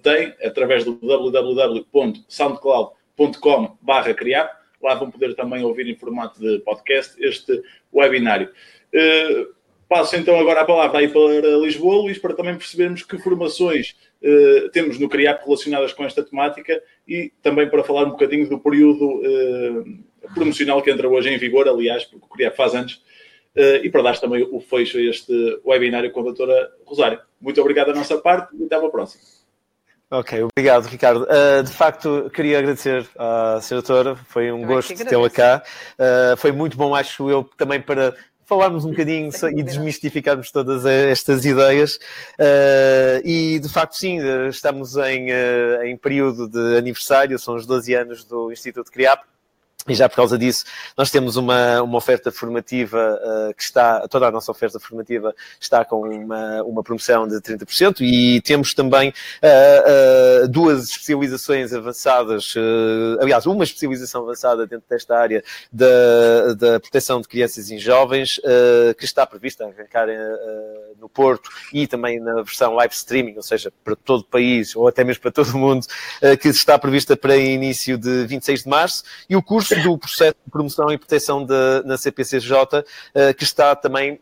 tem, através do www.soundcloud.com/criap. Lá vão poder também ouvir em formato de podcast este webinário. Uh, passo então agora a palavra aí para Lisboa, Luís, para também percebermos que formações temos no CRIAP relacionadas com esta temática e também para falar um bocadinho do período promocional que entra hoje em vigor, aliás, porque o CRIAP faz antes, e para dar também o fecho a este webinário com a doutora Rosário. Muito obrigado da nossa parte e até à próxima. Ok, obrigado, Ricardo. Uh, de facto, queria agradecer à Sra. Doutora, foi um eu gosto tê-la cá. Uh, foi muito bom, acho eu, também para falarmos um bocadinho e desmistificarmos todas estas ideias. Uh, e de facto, sim, estamos em, uh, em período de aniversário, são os 12 anos do Instituto CRIAP. E já por causa disso, nós temos uma, uma oferta formativa uh, que está, toda a nossa oferta formativa está com uma, uma promoção de 30% e temos também uh, uh, duas especializações avançadas, aliás, uma especialização avançada dentro desta área da, da proteção de crianças e jovens, que está prevista a arrancar no Porto e também na versão live streaming, ou seja, para todo o país ou até mesmo para todo o mundo, que está prevista para início de 26 de março. E o curso do processo de promoção e proteção de, na CPCJ, que está também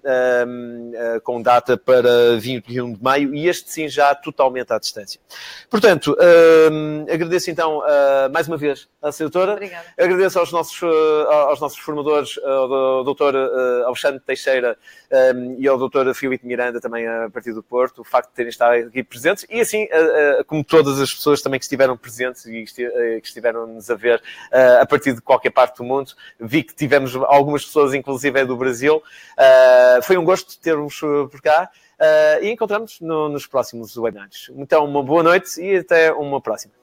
com data para 21 de maio, e este sim já totalmente à distância. Portanto, agradeço então mais uma vez à doutora. Obrigada. Agradeço aos nossos, aos nossos formadores, ao doutor Alexandre Teixeira e ao doutor Filipe Miranda, também a partir do Porto, o facto de terem estado aqui presentes, e assim, como todas as pessoas também que estiveram presentes e que estiveram-nos a ver a partir de qualquer parte do mundo. Vi que tivemos algumas pessoas, inclusive é do Brasil. Foi um gosto ter-vos por cá. e encontramos no, nos próximos webinars. Então, uma boa noite e até uma próxima.